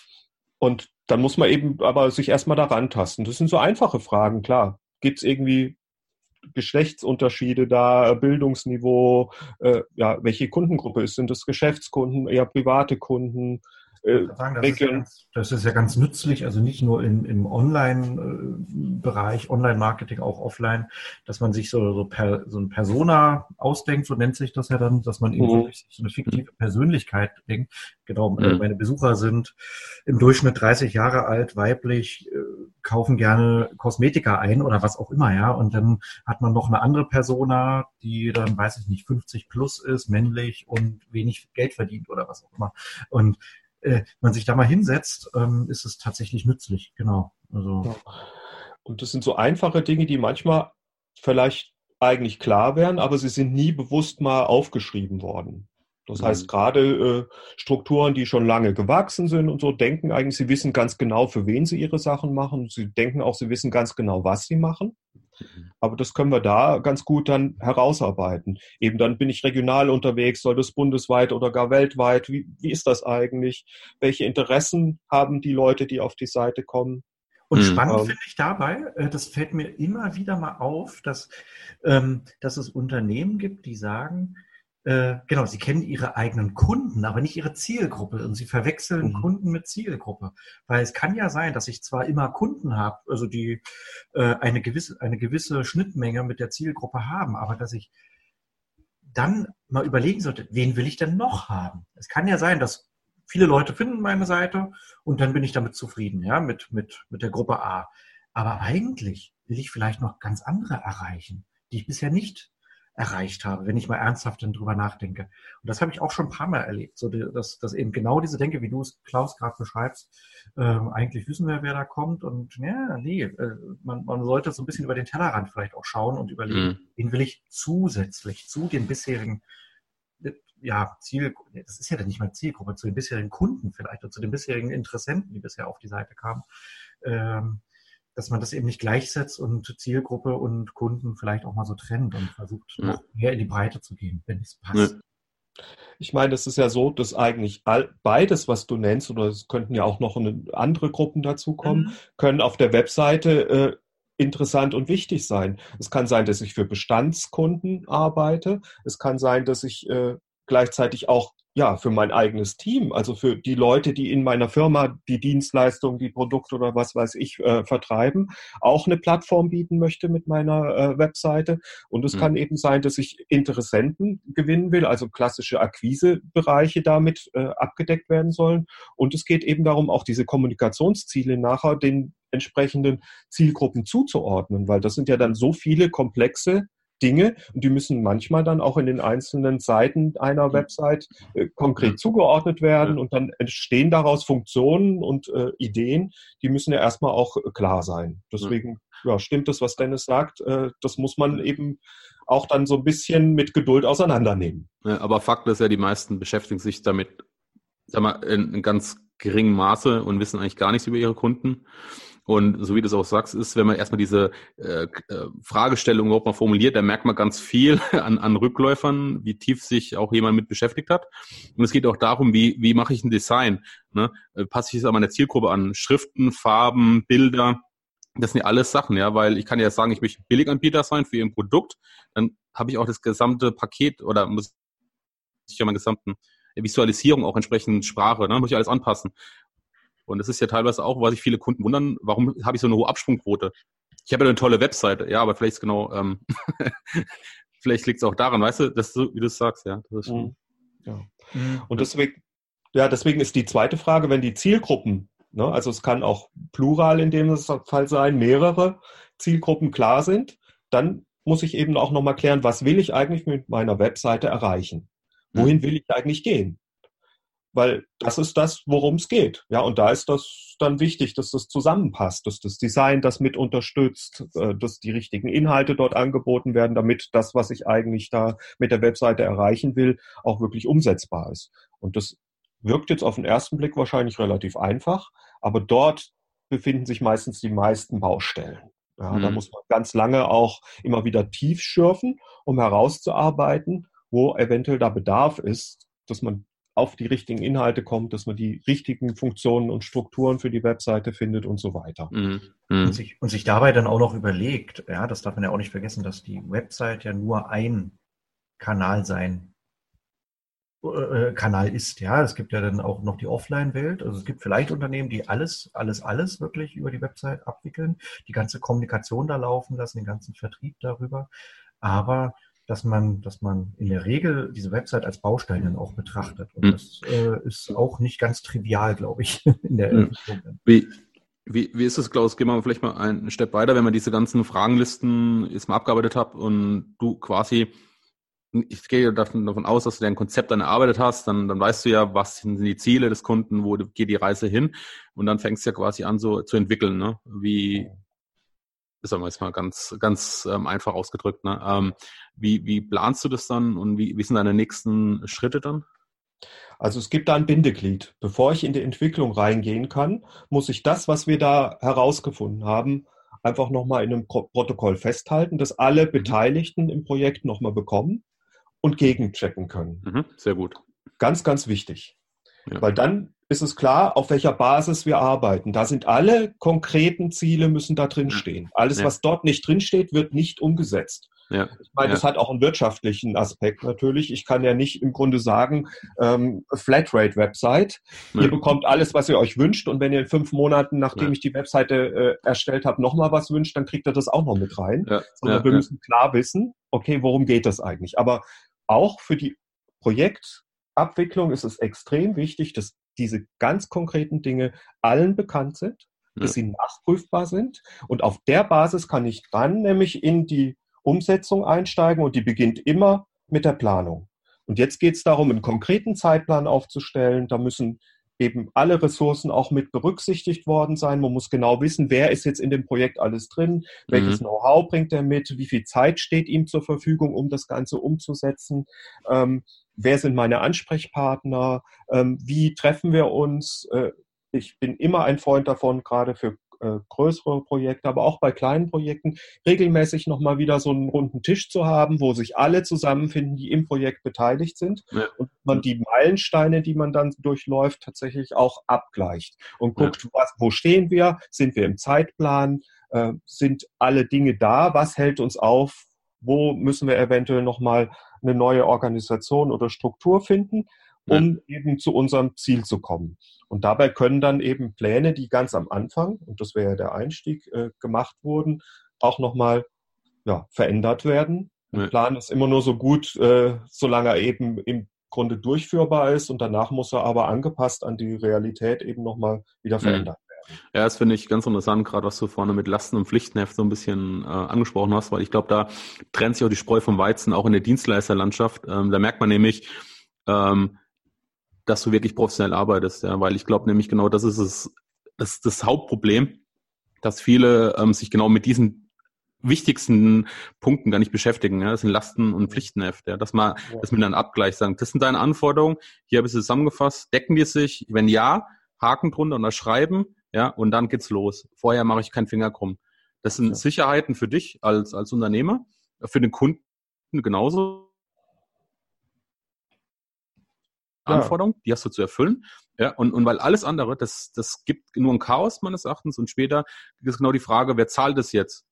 Und dann muss man eben aber sich erstmal daran tasten. Das sind so einfache Fragen, klar. Gibt es irgendwie Geschlechtsunterschiede da, Bildungsniveau, äh, ja, welche Kundengruppe ist? Sind das Geschäftskunden, eher private Kunden? Äh, sagen, das, ist ja ganz, das, ist ja ganz, nützlich, also nicht nur in, im Online-Bereich, Online-Marketing, auch offline, dass man sich so, so, per, so ein Persona ausdenkt, so nennt sich das ja dann, dass man eben mhm. so eine fiktive Persönlichkeit denkt. Genau, mhm. meine Besucher sind im Durchschnitt 30 Jahre alt, weiblich, äh, kaufen gerne Kosmetika ein oder was auch immer, ja. Und dann hat man noch eine andere Persona, die dann, weiß ich nicht, 50 plus ist, männlich und wenig Geld verdient oder was auch immer. Und äh, man sich da mal hinsetzt, ähm, ist es tatsächlich nützlich, genau. Also. Und das sind so einfache Dinge, die manchmal vielleicht eigentlich klar wären, aber sie sind nie bewusst mal aufgeschrieben worden. Das heißt, mhm. gerade äh, Strukturen, die schon lange gewachsen sind und so, denken eigentlich, sie wissen ganz genau, für wen sie ihre Sachen machen. Sie denken auch, sie wissen ganz genau, was sie machen. Mhm. Aber das können wir da ganz gut dann herausarbeiten. Eben dann bin ich regional unterwegs, soll das bundesweit oder gar weltweit? Wie, wie ist das eigentlich? Welche Interessen haben die Leute, die auf die Seite kommen? Und mhm. spannend ähm, finde ich dabei, äh, das fällt mir immer wieder mal auf, dass, ähm, dass es Unternehmen gibt, die sagen, äh, genau, sie kennen ihre eigenen Kunden, aber nicht ihre Zielgruppe und sie verwechseln mhm. Kunden mit Zielgruppe. Weil es kann ja sein, dass ich zwar immer Kunden habe, also die äh, eine gewisse, eine gewisse Schnittmenge mit der Zielgruppe haben, aber dass ich dann mal überlegen sollte, wen will ich denn noch haben? Es kann ja sein, dass viele Leute finden meine Seite und dann bin ich damit zufrieden, ja, mit, mit, mit der Gruppe A. Aber eigentlich will ich vielleicht noch ganz andere erreichen, die ich bisher nicht erreicht habe, wenn ich mal ernsthaft drüber nachdenke. Und das habe ich auch schon ein paar Mal erlebt, so dass, dass eben genau diese Denke, wie du es, Klaus, gerade beschreibst, äh, eigentlich wissen wir, wer da kommt und ja, nee, äh, man, man sollte so ein bisschen über den Tellerrand vielleicht auch schauen und überlegen, mhm. wen will ich zusätzlich zu den bisherigen ja, Ziel, das ist ja dann nicht mal Zielgruppe, zu den bisherigen Kunden vielleicht oder zu den bisherigen Interessenten, die bisher auf die Seite kamen, ähm, dass man das eben nicht gleichsetzt und Zielgruppe und Kunden vielleicht auch mal so trennt und versucht, ja. noch mehr in die Breite zu gehen, wenn es passt. Ja. Ich meine, es ist ja so, dass eigentlich all, beides, was du nennst, oder es könnten ja auch noch andere Gruppen dazukommen, mhm. können auf der Webseite äh, interessant und wichtig sein. Es kann sein, dass ich für Bestandskunden arbeite. Es kann sein, dass ich äh, gleichzeitig auch ja, für mein eigenes Team, also für die Leute, die in meiner Firma die Dienstleistung, die Produkte oder was weiß ich äh, vertreiben, auch eine Plattform bieten möchte mit meiner äh, Webseite. Und es mhm. kann eben sein, dass ich Interessenten gewinnen will, also klassische Akquisebereiche damit äh, abgedeckt werden sollen. Und es geht eben darum, auch diese Kommunikationsziele nachher den entsprechenden Zielgruppen zuzuordnen, weil das sind ja dann so viele komplexe Dinge und die müssen manchmal dann auch in den einzelnen Seiten einer Website äh, konkret zugeordnet werden und dann entstehen daraus Funktionen und äh, Ideen, die müssen ja erstmal auch äh, klar sein. Deswegen ja, stimmt das, was Dennis sagt. Äh, das muss man eben auch dann so ein bisschen mit Geduld auseinandernehmen. Ja, aber Fakt ist ja, die meisten beschäftigen sich damit sag mal, in, in ganz geringem Maße und wissen eigentlich gar nichts über ihre Kunden. Und so wie du es auch sagst, ist, wenn man erstmal diese äh, äh, Fragestellung überhaupt mal formuliert, da merkt man ganz viel an, an Rückläufern, wie tief sich auch jemand mit beschäftigt hat. Und es geht auch darum, wie, wie mache ich ein Design? Ne? Äh, passe ich es an meine Zielgruppe an? Schriften, Farben, Bilder, das sind ja alles Sachen, ja, weil ich kann ja sagen, ich möchte Billiganbieter sein für Ihr Produkt, dann habe ich auch das gesamte Paket oder muss ich ja meine gesamten Visualisierung auch entsprechend Sprache, ne, muss ich alles anpassen. Und das ist ja teilweise auch, was sich viele Kunden wundern, warum habe ich so eine hohe Absprungquote? Ich habe ja eine tolle Webseite, ja, aber vielleicht ist genau, ähm, vielleicht liegt es auch daran, weißt du, dass du, wie du es sagst, ja. Mhm. ja. Mhm. Und deswegen, ja, deswegen ist die zweite Frage, wenn die Zielgruppen, ne, also es kann auch plural in dem Fall sein, mehrere Zielgruppen klar sind, dann muss ich eben auch nochmal klären, was will ich eigentlich mit meiner Webseite erreichen? Wohin mhm. will ich eigentlich gehen? Weil das ist das, worum es geht. Ja, und da ist das dann wichtig, dass das zusammenpasst, dass das Design das mit unterstützt, äh, dass die richtigen Inhalte dort angeboten werden, damit das, was ich eigentlich da mit der Webseite erreichen will, auch wirklich umsetzbar ist. Und das wirkt jetzt auf den ersten Blick wahrscheinlich relativ einfach, aber dort befinden sich meistens die meisten Baustellen. Ja, mhm. Da muss man ganz lange auch immer wieder tief schürfen, um herauszuarbeiten, wo eventuell da Bedarf ist, dass man auf die richtigen Inhalte kommt, dass man die richtigen Funktionen und Strukturen für die Webseite findet und so weiter. Mhm. Mhm. Und, sich, und sich dabei dann auch noch überlegt, ja, das darf man ja auch nicht vergessen, dass die Website ja nur ein Kanal sein äh, Kanal ist. Ja, es gibt ja dann auch noch die Offline-Welt. Also es gibt vielleicht Unternehmen, die alles, alles, alles wirklich über die Website abwickeln, die ganze Kommunikation da laufen lassen, den ganzen Vertrieb darüber. Aber dass man, dass man in der Regel diese Website als Baustein dann auch betrachtet. Und mhm. das äh, ist auch nicht ganz trivial, glaube ich, in der mhm. Wie, wie, wie ist es, Klaus? Gehen wir vielleicht mal einen Step weiter, wenn man diese ganzen Fragenlisten jetzt mal abgearbeitet hat und du quasi ich gehe davon, davon aus, dass du dein Konzept dann erarbeitet hast, dann, dann weißt du ja, was sind die Ziele des Kunden, wo geht die Reise hin und dann fängst du ja quasi an so zu entwickeln, ne? Wie, sagen wir jetzt mal ganz, ganz ähm, einfach ausgedrückt, ne? Ähm, wie, wie planst du das dann und wie, wie sind deine nächsten Schritte dann? Also es gibt da ein Bindeglied. Bevor ich in die Entwicklung reingehen kann, muss ich das, was wir da herausgefunden haben, einfach nochmal in einem Protokoll festhalten, dass alle mhm. Beteiligten im Projekt nochmal bekommen und gegenchecken können. Mhm, sehr gut. Ganz, ganz wichtig. Ja. Weil dann ist es klar, auf welcher Basis wir arbeiten. Da sind alle konkreten Ziele müssen da drin stehen. Alles, ja. was dort nicht drin steht, wird nicht umgesetzt. Ja. Ich meine, ja. das hat auch einen wirtschaftlichen Aspekt natürlich. Ich kann ja nicht im Grunde sagen, ähm, Flatrate-Website, ja. ihr bekommt alles, was ihr euch wünscht und wenn ihr in fünf Monaten, nachdem ich die Webseite äh, erstellt habe, nochmal was wünscht, dann kriegt ihr das auch noch mit rein. Sondern wir müssen klar wissen, okay, worum geht das eigentlich? Aber auch für die Projektabwicklung ist es extrem wichtig, dass diese ganz konkreten Dinge allen bekannt sind, dass sie nachprüfbar sind. Und auf der Basis kann ich dann nämlich in die Umsetzung einsteigen und die beginnt immer mit der Planung. Und jetzt geht es darum, einen konkreten Zeitplan aufzustellen. Da müssen eben alle Ressourcen auch mit berücksichtigt worden sein. Man muss genau wissen, wer ist jetzt in dem Projekt alles drin, welches mhm. Know-how bringt er mit, wie viel Zeit steht ihm zur Verfügung, um das Ganze umzusetzen, ähm, wer sind meine Ansprechpartner, ähm, wie treffen wir uns. Äh, ich bin immer ein Freund davon, gerade für äh, größere Projekte, aber auch bei kleinen Projekten regelmäßig nochmal wieder so einen runden Tisch zu haben, wo sich alle zusammenfinden, die im Projekt beteiligt sind ja. und man die Meilensteine, die man dann durchläuft, tatsächlich auch abgleicht und guckt, ja. was, wo stehen wir, sind wir im Zeitplan, äh, sind alle Dinge da, was hält uns auf, wo müssen wir eventuell nochmal eine neue Organisation oder Struktur finden um ja. eben zu unserem Ziel zu kommen. Und dabei können dann eben Pläne, die ganz am Anfang, und das wäre ja der Einstieg, äh, gemacht wurden, auch nochmal ja, verändert werden. Ja. Ein Plan ist immer nur so gut, äh, solange er eben im Grunde durchführbar ist und danach muss er aber angepasst an die Realität eben nochmal wieder verändert werden. Ja, das finde ich ganz interessant, gerade was du vorne mit Lasten und Pflichtenheft so ein bisschen äh, angesprochen hast, weil ich glaube, da trennt sich auch die Spreu vom Weizen, auch in der Dienstleisterlandschaft. Ähm, da merkt man nämlich, ähm, dass du wirklich professionell arbeitest, ja, weil ich glaube nämlich genau, das ist es, das, ist das Hauptproblem, dass viele ähm, sich genau mit diesen wichtigsten Punkten gar nicht beschäftigen. Ja? Das sind Lasten- und Pflichtenheft, ja? dass man ja. das miteinander abgleicht, sagen, das sind deine Anforderungen, hier habe ich sie zusammengefasst, decken die sich? Wenn ja, Haken drunter unterschreiben, ja, und dann geht's los. Vorher mache ich keinen Finger krumm. Das sind ja. Sicherheiten für dich als, als Unternehmer, für den Kunden genauso, Anforderung, die hast du zu erfüllen. Ja, und, und weil alles andere, das, das gibt nur ein Chaos meines Erachtens und später ist genau die Frage, wer zahlt es jetzt?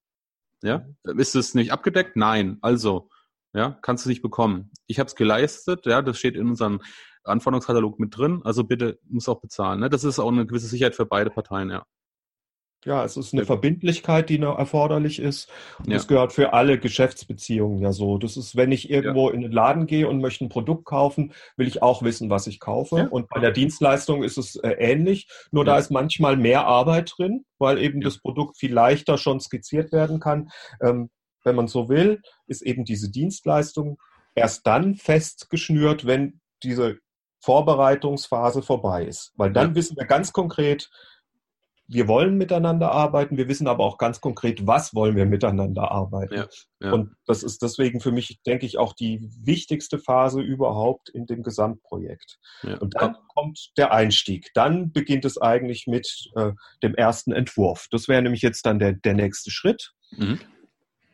Ja, ist es nicht abgedeckt? Nein. Also, ja, kannst du nicht bekommen. Ich habe es geleistet, ja, das steht in unseren Anforderungskatalog mit drin, also bitte muss auch bezahlen. Ne? Das ist auch eine gewisse Sicherheit für beide Parteien, ja. Ja, es ist eine Verbindlichkeit, die erforderlich ist. Und ja. das gehört für alle Geschäftsbeziehungen ja so. Das ist, wenn ich irgendwo ja. in den Laden gehe und möchte ein Produkt kaufen, will ich auch wissen, was ich kaufe. Ja. Und bei der Dienstleistung ist es äh, ähnlich. Nur da ist manchmal mehr Arbeit drin, weil eben das Produkt viel leichter schon skizziert werden kann. Ähm, wenn man so will, ist eben diese Dienstleistung erst dann festgeschnürt, wenn diese Vorbereitungsphase vorbei ist. Weil dann wissen wir ganz konkret, wir wollen miteinander arbeiten, wir wissen aber auch ganz konkret, was wollen wir miteinander arbeiten. Ja, ja. Und das ist deswegen für mich, denke ich, auch die wichtigste Phase überhaupt in dem Gesamtprojekt. Ja. Und dann kommt der Einstieg. Dann beginnt es eigentlich mit äh, dem ersten Entwurf. Das wäre nämlich jetzt dann der, der nächste Schritt. Mhm.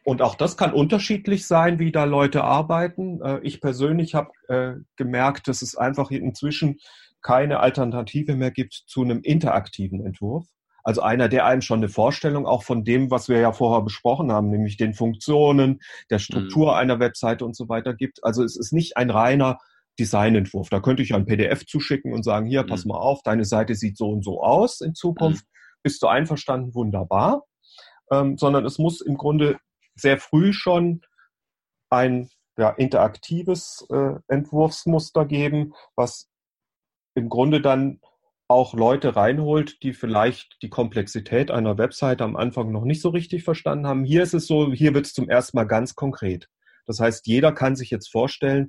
Und auch das kann unterschiedlich sein, wie da Leute arbeiten. Äh, ich persönlich habe äh, gemerkt, dass es einfach inzwischen keine Alternative mehr gibt zu einem interaktiven Entwurf. Also einer, der einem schon eine Vorstellung auch von dem, was wir ja vorher besprochen haben, nämlich den Funktionen, der Struktur mhm. einer Webseite und so weiter gibt. Also es ist nicht ein reiner Designentwurf. Da könnte ich ein PDF zuschicken und sagen, hier, pass mhm. mal auf, deine Seite sieht so und so aus in Zukunft. Mhm. Bist du einverstanden? Wunderbar. Ähm, sondern es muss im Grunde sehr früh schon ein ja, interaktives äh, Entwurfsmuster geben, was im Grunde dann auch Leute reinholt, die vielleicht die Komplexität einer Webseite am Anfang noch nicht so richtig verstanden haben. Hier ist es so, hier wird es zum ersten Mal ganz konkret. Das heißt, jeder kann sich jetzt vorstellen,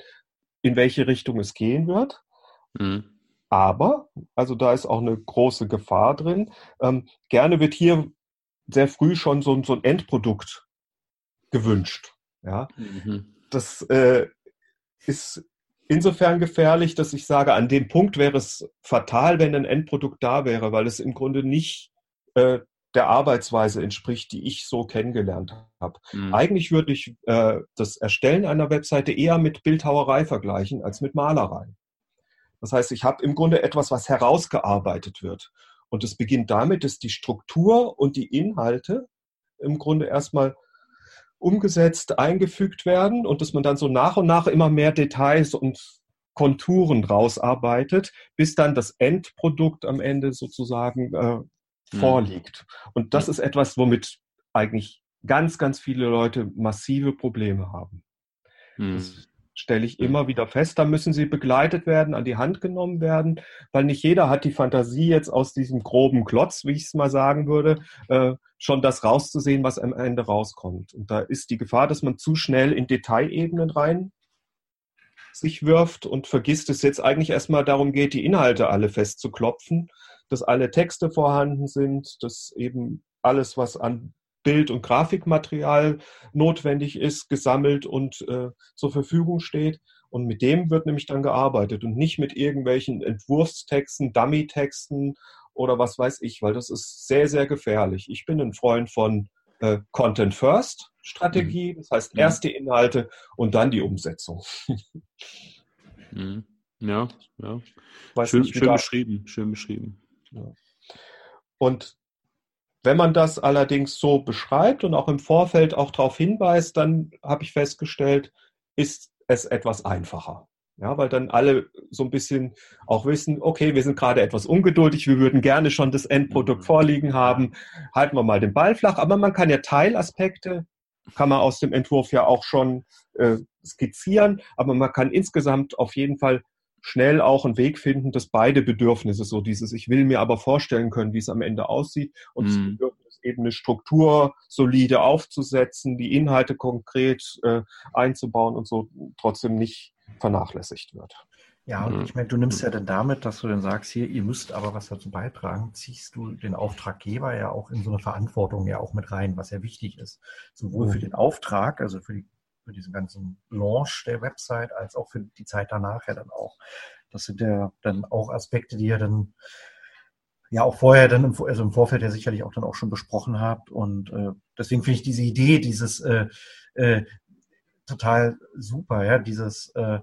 in welche Richtung es gehen wird. Mhm. Aber, also da ist auch eine große Gefahr drin. Ähm, gerne wird hier sehr früh schon so, so ein Endprodukt gewünscht. Ja, mhm. das äh, ist insofern gefährlich, dass ich sage, an dem Punkt wäre es fatal, wenn ein Endprodukt da wäre, weil es im Grunde nicht äh, der Arbeitsweise entspricht, die ich so kennengelernt habe. Mhm. Eigentlich würde ich äh, das Erstellen einer Webseite eher mit Bildhauerei vergleichen als mit Malerei. Das heißt, ich habe im Grunde etwas, was herausgearbeitet wird. Und es beginnt damit, dass die Struktur und die Inhalte im Grunde erstmal umgesetzt, eingefügt werden und dass man dann so nach und nach immer mehr Details und Konturen rausarbeitet, bis dann das Endprodukt am Ende sozusagen äh, mhm. vorliegt. Und das ist etwas, womit eigentlich ganz, ganz viele Leute massive Probleme haben. Mhm. Das stelle ich immer wieder fest. Da müssen sie begleitet werden, an die Hand genommen werden, weil nicht jeder hat die Fantasie jetzt aus diesem groben Klotz, wie ich es mal sagen würde, äh, schon das rauszusehen, was am Ende rauskommt. Und da ist die Gefahr, dass man zu schnell in Detailebenen rein sich wirft und vergisst, dass es jetzt eigentlich erstmal darum geht, die Inhalte alle festzuklopfen, dass alle Texte vorhanden sind, dass eben alles, was an Bild- und Grafikmaterial notwendig ist, gesammelt und äh, zur Verfügung steht. Und mit dem wird nämlich dann gearbeitet und nicht mit irgendwelchen Entwurfstexten, Dummy-Texten oder was weiß ich, weil das ist sehr, sehr gefährlich. Ich bin ein Freund von äh, Content First Strategie, mhm. das heißt mhm. erst die Inhalte und dann die Umsetzung. Mhm. Ja, ja. schön, nicht, schön beschrieben, schön beschrieben. Ja. Und wenn man das allerdings so beschreibt und auch im Vorfeld auch darauf hinweist, dann habe ich festgestellt, ist es etwas einfacher. Ja, weil dann alle so ein bisschen auch wissen, okay, wir sind gerade etwas ungeduldig, wir würden gerne schon das Endprodukt mhm. vorliegen haben, halten wir mal den Ball flach. Aber man kann ja Teilaspekte, kann man aus dem Entwurf ja auch schon äh, skizzieren, aber man kann insgesamt auf jeden Fall schnell auch einen Weg finden, dass beide Bedürfnisse, so dieses, ich will mir aber vorstellen können, wie es am Ende aussieht und mhm. das Bedürfnis eben eine Struktur solide aufzusetzen, die Inhalte konkret äh, einzubauen und so trotzdem nicht vernachlässigt wird. Ja, und mhm. ich meine, du nimmst ja dann damit, dass du dann sagst, hier, ihr müsst aber was dazu beitragen, ziehst du den Auftraggeber ja auch in so eine Verantwortung ja auch mit rein, was ja wichtig ist. Sowohl mhm. für den Auftrag, also für die für diesen ganzen Launch der Website, als auch für die Zeit danach ja dann auch. Das sind ja dann auch Aspekte, die ihr dann ja auch vorher dann im, also im Vorfeld ja sicherlich auch dann auch schon besprochen habt. Und äh, deswegen finde ich diese Idee, dieses äh, äh, total super, ja, dieses äh,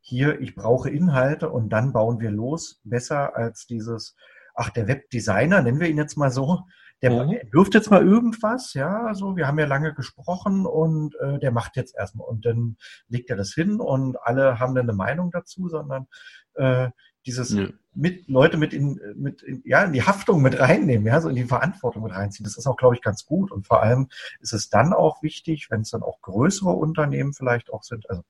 hier, ich brauche Inhalte und dann bauen wir los, besser als dieses, ach, der Webdesigner, nennen wir ihn jetzt mal so, der mhm. wirft jetzt mal irgendwas, ja, also wir haben ja lange gesprochen und äh, der macht jetzt erstmal und dann legt er das hin und alle haben dann eine Meinung dazu, sondern äh, dieses ja. mit Leute mit in, mit in, ja in die Haftung mit reinnehmen, ja, so in die Verantwortung mit reinziehen. Das ist auch, glaube ich, ganz gut. Und vor allem ist es dann auch wichtig, wenn es dann auch größere Unternehmen vielleicht auch sind, also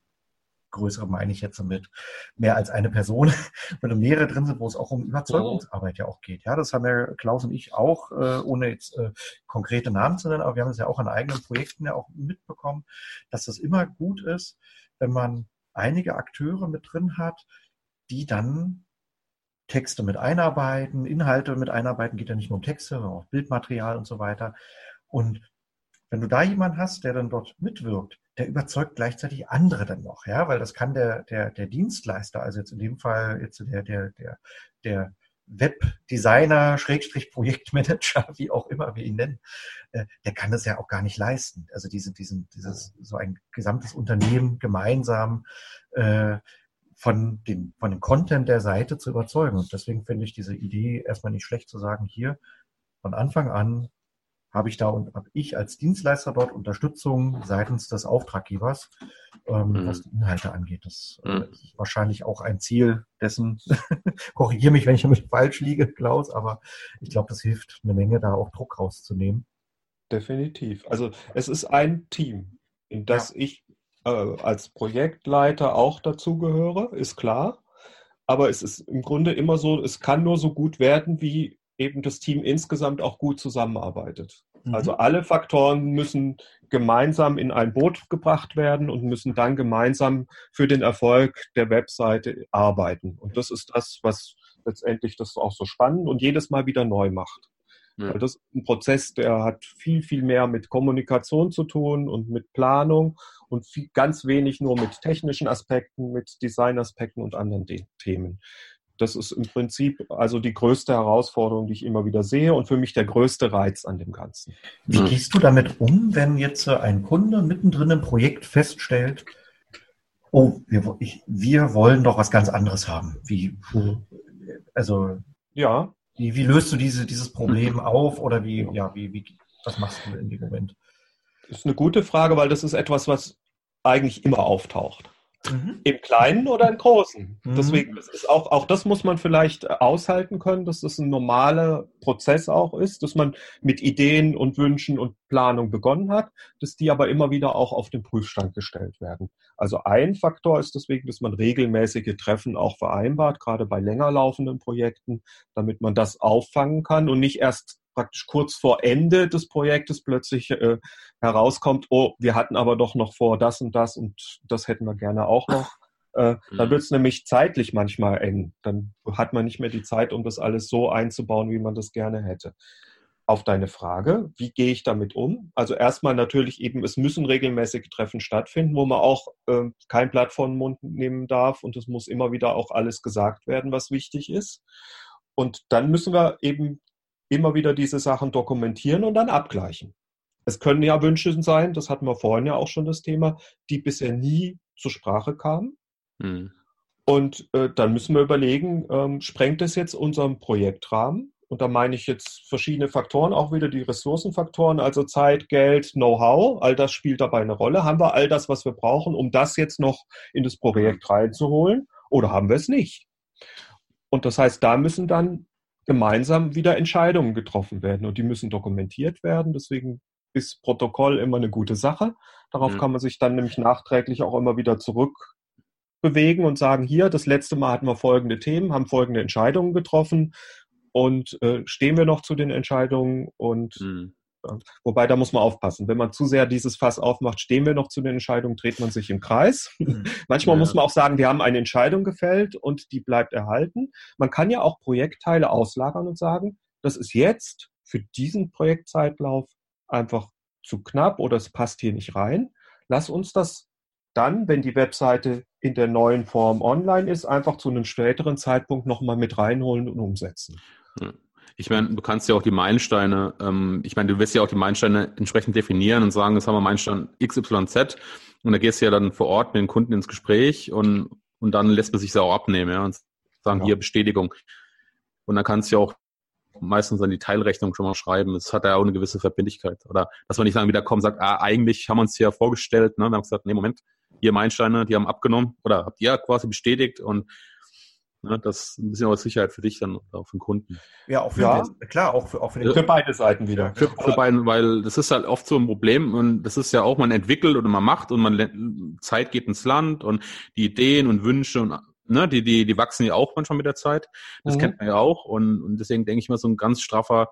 größere meine ich jetzt mit mehr als eine Person, wenn mehrere drin sind, wo es auch um Überzeugungsarbeit ja auch geht. Ja, das haben ja Klaus und ich auch, äh, ohne jetzt äh, konkrete Namen zu nennen, aber wir haben es ja auch an eigenen Projekten ja auch mitbekommen, dass es immer gut ist, wenn man einige Akteure mit drin hat, die dann Texte mit einarbeiten, Inhalte mit einarbeiten, geht ja nicht nur um Texte, sondern auch Bildmaterial und so weiter. Und wenn du da jemanden hast, der dann dort mitwirkt, der überzeugt gleichzeitig andere dann noch, ja, weil das kann der, der, der Dienstleister, also jetzt in dem Fall jetzt der, der, der, der Webdesigner, Schrägstrich Projektmanager, wie auch immer wir ihn nennen, äh, der kann das ja auch gar nicht leisten. Also diese, diesen, dieses, so ein gesamtes Unternehmen gemeinsam äh, von dem, von dem Content der Seite zu überzeugen. Und deswegen finde ich diese Idee erstmal nicht schlecht zu sagen, hier von Anfang an habe ich da und habe ich als Dienstleister dort Unterstützung seitens des Auftraggebers, ähm, mhm. was die Inhalte angeht. Das äh, mhm. ist wahrscheinlich auch ein Ziel dessen. Korrigiere mich, wenn ich damit falsch liege, Klaus, aber ich glaube, das hilft eine Menge, da auch Druck rauszunehmen. Definitiv. Also es ist ein Team, in das ja. ich äh, als Projektleiter auch dazugehöre, ist klar. Aber es ist im Grunde immer so, es kann nur so gut werden, wie eben das Team insgesamt auch gut zusammenarbeitet. Mhm. Also alle Faktoren müssen gemeinsam in ein Boot gebracht werden und müssen dann gemeinsam für den Erfolg der Webseite arbeiten. Und das ist das, was letztendlich das auch so spannend und jedes Mal wieder neu macht. Ja. Das ist ein Prozess, der hat viel, viel mehr mit Kommunikation zu tun und mit Planung und viel, ganz wenig nur mit technischen Aspekten, mit Designaspekten und anderen Themen das ist im Prinzip also die größte Herausforderung, die ich immer wieder sehe und für mich der größte Reiz an dem Ganzen. Wie gehst du damit um, wenn jetzt ein Kunde mittendrin im Projekt feststellt, oh, wir, ich, wir wollen doch was ganz anderes haben? Wie, mhm. also, ja. Wie, wie löst du diese, dieses Problem auf oder wie, ja, wie, wie, was machst du in dem Moment? Das ist eine gute Frage, weil das ist etwas, was eigentlich immer auftaucht. Mhm. Im Kleinen oder im Großen. Mhm. Deswegen ist auch, auch das muss man vielleicht äh, aushalten können, dass das ein normaler Prozess auch ist, dass man mit Ideen und Wünschen und Planung begonnen hat, dass die aber immer wieder auch auf den Prüfstand gestellt werden. Also ein Faktor ist deswegen, dass man regelmäßige Treffen auch vereinbart, gerade bei länger laufenden Projekten, damit man das auffangen kann und nicht erst praktisch kurz vor Ende des Projektes plötzlich äh, herauskommt, oh, wir hatten aber doch noch vor das und das und das hätten wir gerne auch noch. Äh, mhm. Dann wird es nämlich zeitlich manchmal eng. Dann hat man nicht mehr die Zeit, um das alles so einzubauen, wie man das gerne hätte. Auf deine Frage, wie gehe ich damit um? Also erstmal natürlich eben, es müssen regelmäßige Treffen stattfinden, wo man auch äh, kein Blatt vor den Mund nehmen darf und es muss immer wieder auch alles gesagt werden, was wichtig ist. Und dann müssen wir eben immer wieder diese Sachen dokumentieren und dann abgleichen. Es können ja Wünsche sein, das hatten wir vorhin ja auch schon das Thema, die bisher nie zur Sprache kamen. Mhm. Und äh, dann müssen wir überlegen, ähm, sprengt es jetzt unseren Projektrahmen? Und da meine ich jetzt verschiedene Faktoren, auch wieder die Ressourcenfaktoren, also Zeit, Geld, Know-how, all das spielt dabei eine Rolle. Haben wir all das, was wir brauchen, um das jetzt noch in das Projekt reinzuholen? Oder haben wir es nicht? Und das heißt, da müssen dann gemeinsam wieder Entscheidungen getroffen werden und die müssen dokumentiert werden. Deswegen ist Protokoll immer eine gute Sache. Darauf mhm. kann man sich dann nämlich nachträglich auch immer wieder zurückbewegen und sagen, hier, das letzte Mal hatten wir folgende Themen, haben folgende Entscheidungen getroffen und äh, stehen wir noch zu den Entscheidungen und mhm. Wobei, da muss man aufpassen. Wenn man zu sehr dieses Fass aufmacht, stehen wir noch zu den Entscheidungen, dreht man sich im Kreis. Mhm. Manchmal ja. muss man auch sagen, wir haben eine Entscheidung gefällt und die bleibt erhalten. Man kann ja auch Projektteile auslagern und sagen, das ist jetzt für diesen Projektzeitlauf einfach zu knapp oder es passt hier nicht rein. Lass uns das dann, wenn die Webseite in der neuen Form online ist, einfach zu einem späteren Zeitpunkt nochmal mit reinholen und umsetzen. Hm. Ich meine, du kannst ja auch die Meilensteine, ähm, ich meine, du wirst ja auch die Meilensteine entsprechend definieren und sagen, jetzt haben wir Meilenstein XYZ und da gehst du ja dann vor Ort mit den Kunden ins Gespräch und, und dann lässt man sich das auch abnehmen, ja, und sagen, ja. hier Bestätigung. Und dann kannst du ja auch meistens dann die Teilrechnung schon mal schreiben. Das hat ja auch eine gewisse Verbindlichkeit. Oder dass man nicht dann wieder kommt und sagt, ah, eigentlich haben wir uns hier vorgestellt, ne? Wir haben gesagt, nee, Moment, hier Meilensteine, die haben abgenommen oder habt ihr quasi bestätigt und Ne? Das ist ein bisschen auch Sicherheit für dich dann auch für den Kunden. Ja, auch für ja. Den, klar, auch für, auch für, den für beide Seiten wieder. Für, für beide, weil das ist halt oft so ein Problem und das ist ja auch, man entwickelt oder man macht und man Zeit geht ins Land und die Ideen und Wünsche und ne, die, die, die wachsen ja auch manchmal mit der Zeit. Das mhm. kennt man ja auch und, und deswegen denke ich mal, so ein ganz straffer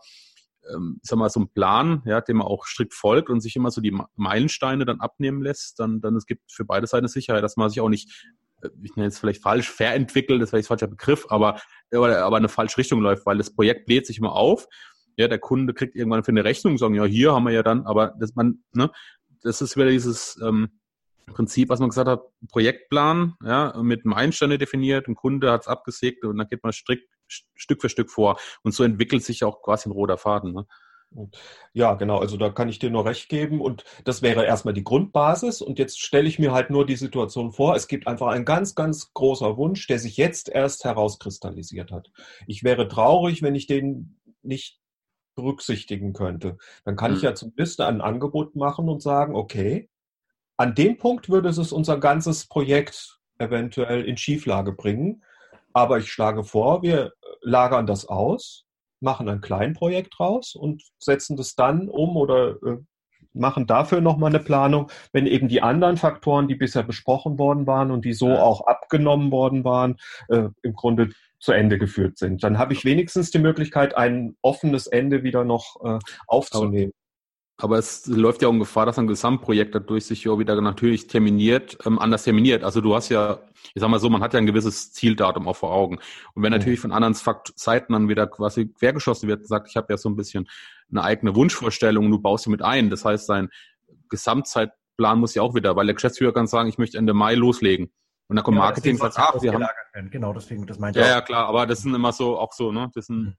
ähm, sag mal, so ein Plan, ja, dem man auch strikt folgt und sich immer so die Meilensteine dann abnehmen lässt, dann, dann es gibt für beide Seiten Sicherheit, dass man sich auch nicht, äh, ich nenne es vielleicht falsch, verentwickelt, das wäre jetzt falscher Begriff, aber, aber eine falsche Richtung läuft, weil das Projekt bläht sich immer auf. Ja, der Kunde kriegt irgendwann für eine Rechnung, sagen, ja, hier haben wir ja dann, aber das man, ne, das ist wieder dieses ähm, Prinzip, was man gesagt hat, Projektplan, ja, mit Meilensteine definiert, ein Kunde hat es abgesägt und dann geht man strikt Stück für Stück vor. Und so entwickelt sich auch quasi ein roter Faden. Ne? Ja, genau. Also da kann ich dir nur recht geben. Und das wäre erstmal die Grundbasis. Und jetzt stelle ich mir halt nur die Situation vor. Es gibt einfach ein ganz, ganz großer Wunsch, der sich jetzt erst herauskristallisiert hat. Ich wäre traurig, wenn ich den nicht berücksichtigen könnte. Dann kann mhm. ich ja zumindest ein Angebot machen und sagen, okay, an dem Punkt würde es unser ganzes Projekt eventuell in Schieflage bringen. Aber ich schlage vor, wir lagern das aus, machen ein Kleinprojekt raus und setzen das dann um oder äh, machen dafür nochmal eine Planung, wenn eben die anderen Faktoren, die bisher besprochen worden waren und die so auch abgenommen worden waren, äh, im Grunde zu Ende geführt sind. Dann habe ich wenigstens die Möglichkeit, ein offenes Ende wieder noch äh, aufzunehmen. Aber es läuft ja um Gefahr, dass ein Gesamtprojekt dadurch sich ja wieder natürlich terminiert, ähm, anders terminiert. Also du hast ja, ich sag mal so, man hat ja ein gewisses Zieldatum auch vor Augen. Und wenn natürlich von anderen Seiten dann wieder quasi quergeschossen wird, sagt, ich habe ja so ein bisschen eine eigene Wunschvorstellung und du baust sie mit ein. Das heißt, dein Gesamtzeitplan muss ja auch wieder, weil der Geschäftsführer kann sagen, ich möchte Ende Mai loslegen. Und dann kommt ja, Marketing und sagt, ach, wir haben. Genau, deswegen, das meint Ja, ja, klar, aber das sind immer so, auch so, ne, das sind, mhm.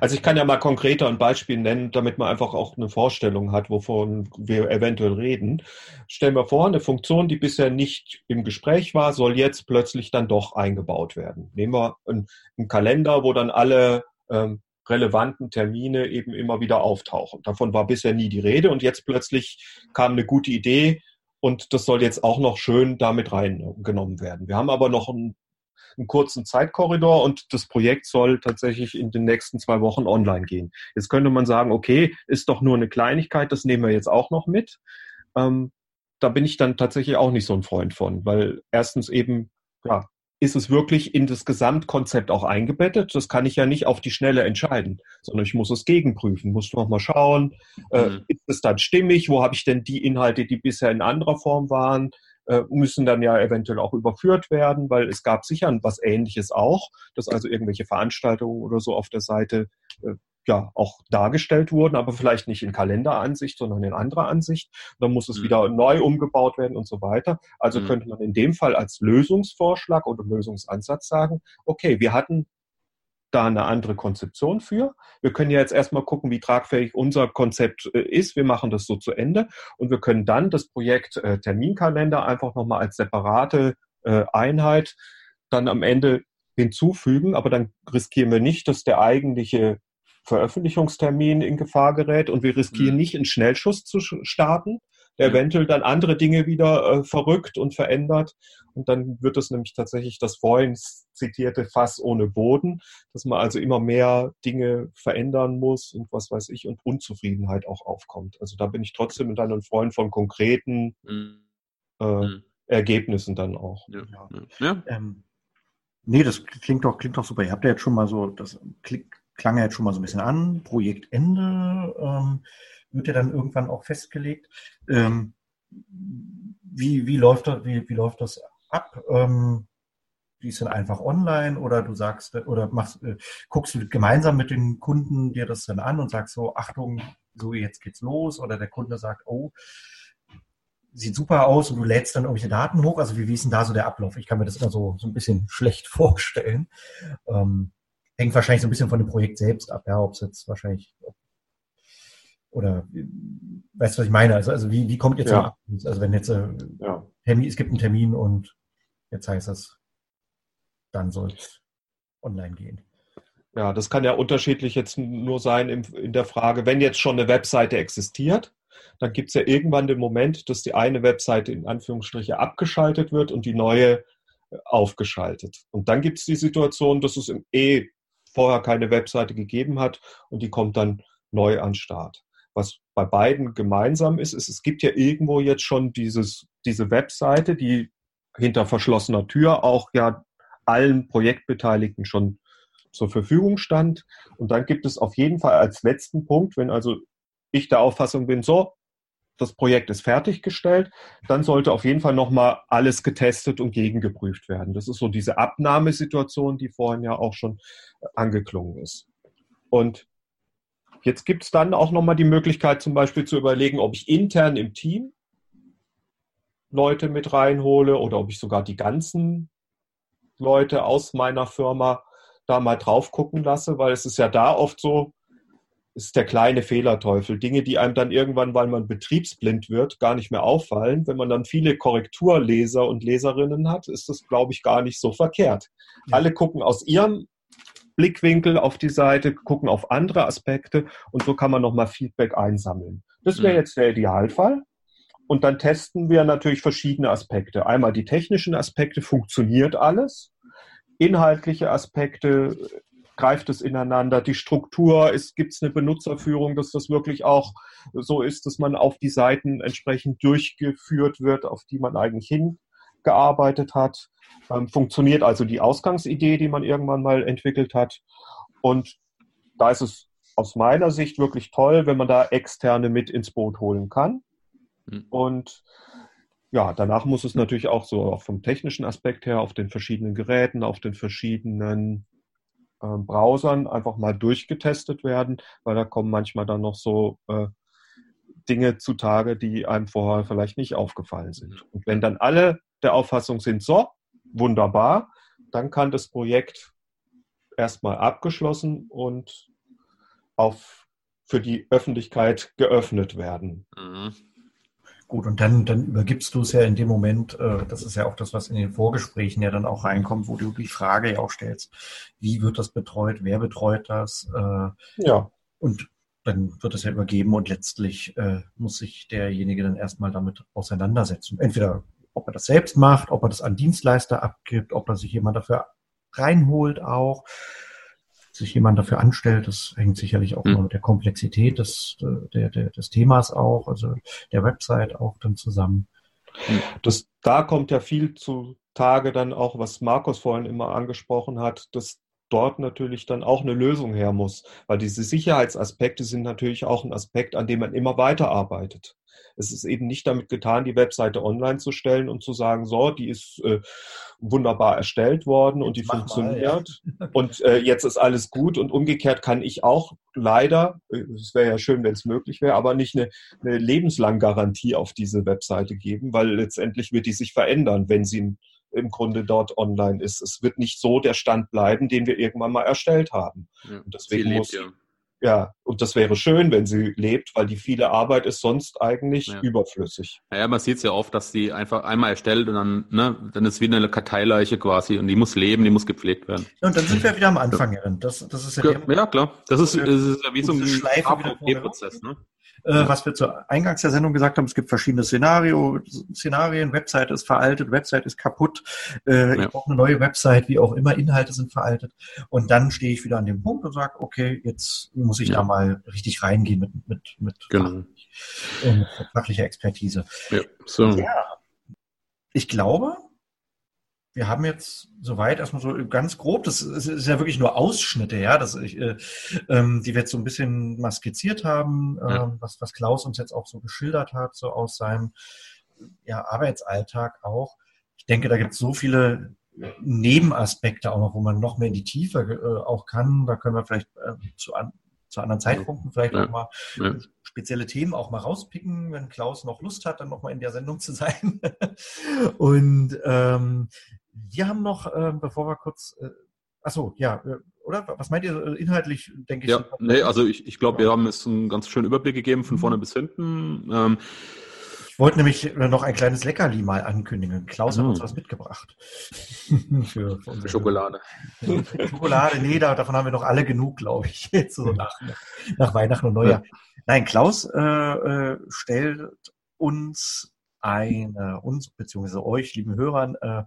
Also ich kann ja mal konkreter ein Beispiel nennen, damit man einfach auch eine Vorstellung hat, wovon wir eventuell reden. Stellen wir vor, eine Funktion, die bisher nicht im Gespräch war, soll jetzt plötzlich dann doch eingebaut werden. Nehmen wir einen, einen Kalender, wo dann alle ähm, relevanten Termine eben immer wieder auftauchen. Davon war bisher nie die Rede und jetzt plötzlich kam eine gute Idee und das soll jetzt auch noch schön damit reingenommen werden. Wir haben aber noch ein einen kurzen Zeitkorridor und das Projekt soll tatsächlich in den nächsten zwei Wochen online gehen. Jetzt könnte man sagen, okay, ist doch nur eine Kleinigkeit, das nehmen wir jetzt auch noch mit. Ähm, da bin ich dann tatsächlich auch nicht so ein Freund von, weil erstens eben, ja, ist es wirklich in das Gesamtkonzept auch eingebettet? Das kann ich ja nicht auf die Schnelle entscheiden, sondern ich muss es gegenprüfen, muss noch mal schauen, äh, mhm. äh, ist es dann stimmig? Wo habe ich denn die Inhalte, die bisher in anderer Form waren? Äh, müssen dann ja eventuell auch überführt werden, weil es gab sicher was Ähnliches auch, dass also irgendwelche Veranstaltungen oder so auf der Seite äh, ja auch dargestellt wurden, aber vielleicht nicht in Kalenderansicht, sondern in anderer Ansicht. Dann muss es mhm. wieder neu umgebaut werden und so weiter. Also mhm. könnte man in dem Fall als Lösungsvorschlag oder Lösungsansatz sagen, okay, wir hatten da eine andere Konzeption für. Wir können ja jetzt erstmal gucken, wie tragfähig unser Konzept äh, ist. Wir machen das so zu Ende und wir können dann das Projekt äh, Terminkalender einfach nochmal als separate äh, Einheit dann am Ende hinzufügen. Aber dann riskieren wir nicht, dass der eigentliche Veröffentlichungstermin in Gefahr gerät und wir riskieren mhm. nicht, einen Schnellschuss zu starten, der eventuell dann andere Dinge wieder äh, verrückt und verändert. Und dann wird es nämlich tatsächlich das vorhin zitierte Fass ohne Boden, dass man also immer mehr Dinge verändern muss und was weiß ich und Unzufriedenheit auch aufkommt. Also da bin ich trotzdem dann ein Freund von konkreten mhm. Äh, mhm. Ergebnissen dann auch. Ja. ja. ja. Ähm, nee, das klingt doch, klingt doch super. Ihr habt ja jetzt schon mal so, das klang ja jetzt schon mal so ein bisschen an, Projektende. Ähm, wird ja dann irgendwann auch festgelegt. Ähm, wie, wie, läuft das, wie, wie läuft das ab? Ähm, die sind einfach online oder du sagst oder machst, äh, guckst du gemeinsam mit den Kunden dir das dann an und sagst so, Achtung, so jetzt geht's los oder der Kunde sagt, oh, sieht super aus und du lädst dann irgendwelche Daten hoch. Also wie, wie ist denn da so der Ablauf? Ich kann mir das immer so, so ein bisschen schlecht vorstellen. Ähm, hängt wahrscheinlich so ein bisschen von dem Projekt selbst ab, ja, ob es jetzt wahrscheinlich, ob oder weißt du, was ich meine? Also, also wie, wie kommt ihr ja. zum Also wenn jetzt äh, ja. Termin, es gibt einen Termin und jetzt heißt das, dann soll es online gehen. Ja, das kann ja unterschiedlich jetzt nur sein in, in der Frage, wenn jetzt schon eine Webseite existiert, dann gibt es ja irgendwann den Moment, dass die eine Webseite in Anführungsstriche abgeschaltet wird und die neue aufgeschaltet. Und dann gibt es die Situation, dass es im eh vorher keine Webseite gegeben hat und die kommt dann neu an Start. Was bei beiden gemeinsam ist, ist, es gibt ja irgendwo jetzt schon dieses, diese Webseite, die hinter verschlossener Tür auch ja allen Projektbeteiligten schon zur Verfügung stand. Und dann gibt es auf jeden Fall als letzten Punkt, wenn also ich der Auffassung bin, so, das Projekt ist fertiggestellt, dann sollte auf jeden Fall nochmal alles getestet und gegengeprüft werden. Das ist so diese Abnahmesituation, die vorhin ja auch schon angeklungen ist. Und jetzt gibt es dann auch nochmal die Möglichkeit, zum Beispiel zu überlegen, ob ich intern im Team Leute mit reinhole oder ob ich sogar die ganzen Leute aus meiner Firma da mal drauf gucken lasse, weil es ist ja da oft so, ist der kleine Fehlerteufel. Dinge, die einem dann irgendwann, weil man betriebsblind wird, gar nicht mehr auffallen. Wenn man dann viele Korrekturleser und Leserinnen hat, ist das, glaube ich, gar nicht so verkehrt. Ja. Alle gucken aus ihrem Blickwinkel auf die Seite, gucken auf andere Aspekte und so kann man nochmal Feedback einsammeln. Das wäre mhm. jetzt der Idealfall. Und dann testen wir natürlich verschiedene Aspekte. Einmal die technischen Aspekte, funktioniert alles? Inhaltliche Aspekte, greift es ineinander? Die Struktur, gibt es eine Benutzerführung, dass das wirklich auch so ist, dass man auf die Seiten entsprechend durchgeführt wird, auf die man eigentlich hingearbeitet hat? Ähm, funktioniert also die Ausgangsidee, die man irgendwann mal entwickelt hat? Und da ist es aus meiner Sicht wirklich toll, wenn man da Externe mit ins Boot holen kann. Mhm. Und ja, danach muss es natürlich auch so auch vom technischen Aspekt her auf den verschiedenen Geräten, auf den verschiedenen äh, Browsern einfach mal durchgetestet werden, weil da kommen manchmal dann noch so äh, Dinge zutage, die einem vorher vielleicht nicht aufgefallen sind. Mhm. Und wenn dann alle der Auffassung sind, so, wunderbar, dann kann das Projekt erstmal abgeschlossen und auf, für die Öffentlichkeit geöffnet werden. Mhm. Gut, und dann, dann übergibst du es ja in dem Moment, äh, das ist ja auch das, was in den Vorgesprächen ja dann auch reinkommt, wo du die Frage ja auch stellst, wie wird das betreut, wer betreut das? Äh, ja. Und dann wird es ja übergeben und letztlich äh, muss sich derjenige dann erstmal damit auseinandersetzen. Entweder ob er das selbst macht, ob er das an Dienstleister abgibt, ob er sich jemand dafür reinholt auch sich jemand dafür anstellt, das hängt sicherlich auch mhm. mit der Komplexität des, der, der, des Themas auch, also der Website auch dann zusammen. Das, da kommt ja viel zu Tage dann auch, was Markus vorhin immer angesprochen hat, dass dort natürlich dann auch eine Lösung her muss, weil diese Sicherheitsaspekte sind natürlich auch ein Aspekt, an dem man immer weiterarbeitet. Es ist eben nicht damit getan, die Webseite online zu stellen und zu sagen, so, die ist äh, wunderbar erstellt worden und die funktioniert mal, ja. und äh, jetzt ist alles gut und umgekehrt kann ich auch leider, äh, es wäre ja schön, wenn es möglich wäre, aber nicht eine, eine lebenslang Garantie auf diese Webseite geben, weil letztendlich wird die sich verändern, wenn sie im Grunde dort online ist. Es wird nicht so der Stand bleiben, den wir irgendwann mal erstellt haben. Ja, und deswegen lebt, muss, ja. Ja, und das wäre schön, wenn sie lebt, weil die viele Arbeit ist sonst eigentlich ja. überflüssig. Naja, man sieht es ja oft, dass die einfach einmal erstellt und dann, ne, dann ist wie eine Karteileiche quasi und die muss leben, die muss gepflegt werden. Und dann sind wir wieder am Anfang, Das, das ist ja, ja, ja klar. Das ist, das ist ja wie so ein Prozess, ne? Äh, was wir zur Eingangs der Sendung gesagt haben, es gibt verschiedene Szenario, Szenarien, Website ist veraltet, Website ist kaputt, äh, ja. ich brauche eine neue Website, wie auch immer, Inhalte sind veraltet. Und dann stehe ich wieder an dem Punkt und sage, okay, jetzt muss ich ja. da mal richtig reingehen mit, mit, mit, genau. mit fachlicher Expertise. Ja, so. ja, ich glaube, wir haben jetzt soweit erstmal so ganz grob, das ist, ja wirklich nur Ausschnitte, ja, dass ich, äh, ähm, die wir jetzt so ein bisschen mal skizziert haben, äh, ja. was, was Klaus uns jetzt auch so geschildert hat, so aus seinem ja, Arbeitsalltag auch. Ich denke, da gibt es so viele Nebenaspekte auch noch, wo man noch mehr in die Tiefe äh, auch kann. Da können wir vielleicht äh, zu, an, zu anderen Zeitpunkten vielleicht ja. auch mal ja. spezielle Themen auch mal rauspicken, wenn Klaus noch Lust hat, dann noch mal in der Sendung zu sein. Und ähm, wir haben noch, äh, bevor wir kurz, äh, achso, ja, äh, oder? Was meint ihr äh, inhaltlich, denke ich? Ja, nee, also ich, ich glaube, wir haben jetzt einen ganz schönen Überblick gegeben von mhm. vorne bis hinten. Ähm, ich wollte nämlich noch ein kleines Leckerli mal ankündigen. Klaus hat uns mhm. was mitgebracht. für, für Schokolade. Schokolade, nee, davon haben wir noch alle genug, glaube ich, jetzt so nach, nach Weihnachten und Neujahr. Ja. Nein, Klaus äh, äh, stellt uns eine, uns beziehungsweise euch, lieben Hörern, äh,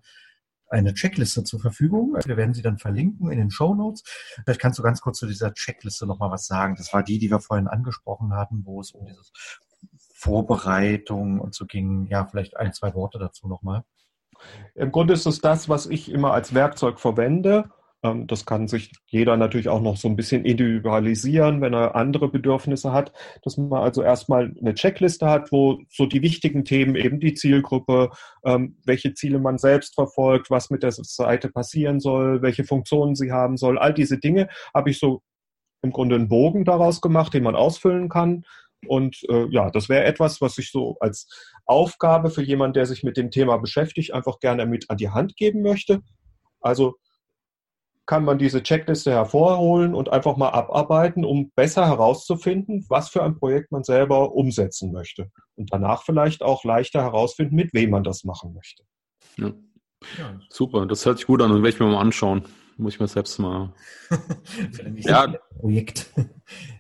eine Checkliste zur Verfügung. Wir werden sie dann verlinken in den Show Notes. Vielleicht kannst du ganz kurz zu dieser Checkliste nochmal was sagen. Das war die, die wir vorhin angesprochen hatten, wo es um dieses Vorbereitung und so ging. Ja, vielleicht ein, zwei Worte dazu nochmal. Im Grunde ist es das, was ich immer als Werkzeug verwende. Ähm, das kann sich jeder natürlich auch noch so ein bisschen individualisieren, wenn er andere Bedürfnisse hat, dass man also erstmal eine Checkliste hat, wo so die wichtigen Themen eben die Zielgruppe, ähm, welche Ziele man selbst verfolgt, was mit der Seite passieren soll, welche Funktionen sie haben soll, all diese Dinge habe ich so im Grunde einen Bogen daraus gemacht, den man ausfüllen kann. Und äh, ja, das wäre etwas, was ich so als Aufgabe für jemanden, der sich mit dem Thema beschäftigt, einfach gerne mit an die Hand geben möchte. Also kann man diese Checkliste hervorholen und einfach mal abarbeiten, um besser herauszufinden, was für ein Projekt man selber umsetzen möchte. Und danach vielleicht auch leichter herausfinden, mit wem man das machen möchte. Ja. Ja. Super, das hört sich gut an und werde ich mir mal anschauen. Muss ich mir selbst mal. ja. Projekt.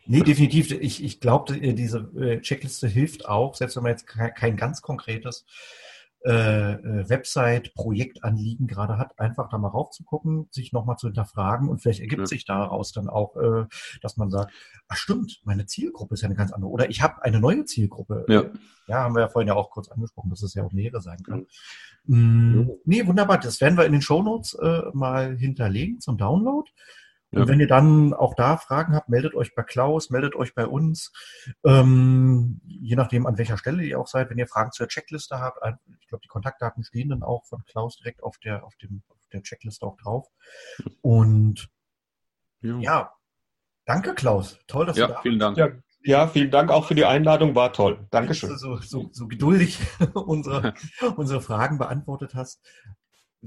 nee, definitiv. Ich, ich glaube, diese äh, Checkliste hilft auch, selbst wenn man jetzt kein ganz konkretes äh, äh, Website-Projektanliegen gerade hat, einfach da mal raufzugucken, sich nochmal zu hinterfragen und vielleicht ergibt ja. sich daraus dann auch, äh, dass man sagt, ach stimmt, meine Zielgruppe ist ja eine ganz andere oder ich habe eine neue Zielgruppe. Ja. ja, haben wir ja vorhin ja auch kurz angesprochen, dass es ja auch mehrere sein kann. Ja. Mm, nee, wunderbar, das werden wir in den Shownotes äh, mal hinterlegen zum Download. Und ja. wenn ihr dann auch da Fragen habt, meldet euch bei Klaus, meldet euch bei uns. Ähm, je nachdem, an welcher Stelle ihr auch seid. Wenn ihr Fragen zur Checkliste habt, ich glaube, die Kontaktdaten stehen dann auch von Klaus direkt auf der, auf dem, auf der Checkliste auch drauf. Und ja, ja danke Klaus. Toll, dass ja, du da vielen Dank. Ja, ja, vielen Dank auch für die Einladung, war toll. Dankeschön. So, so, so geduldig unsere, unsere Fragen beantwortet hast.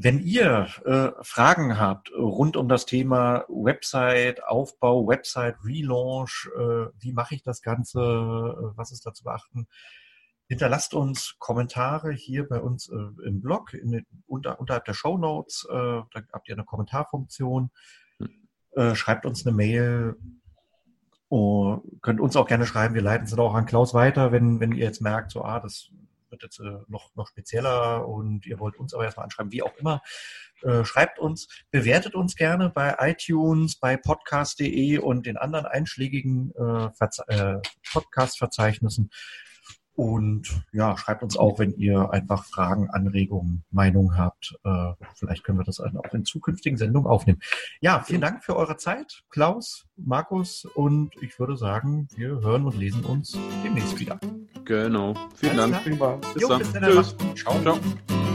Wenn ihr äh, Fragen habt rund um das Thema Website, Aufbau, Website, Relaunch, äh, wie mache ich das Ganze, äh, was ist da zu beachten, hinterlasst uns Kommentare hier bei uns äh, im Blog, in, unter, unterhalb der Show Notes, äh, da habt ihr eine Kommentarfunktion, äh, schreibt uns eine Mail, oh, könnt uns auch gerne schreiben, wir leiten es dann auch an Klaus weiter, wenn, wenn ihr jetzt merkt, so, ah, das wird jetzt äh, noch, noch spezieller und ihr wollt uns aber erstmal anschreiben, wie auch immer. Äh, schreibt uns, bewertet uns gerne bei iTunes, bei podcast.de und den anderen einschlägigen äh, äh, Podcast-Verzeichnissen. Und ja, schreibt uns auch, wenn ihr einfach Fragen, Anregungen, Meinungen habt. Äh, vielleicht können wir das auch in zukünftigen Sendungen aufnehmen. Ja, vielen Dank für eure Zeit, Klaus, Markus. Und ich würde sagen, wir hören und lesen uns demnächst wieder. Genau. Vielen Alles Dank. Klar. Bis jo, dann. Bis dann. Tschüss. Ciao. Ciao.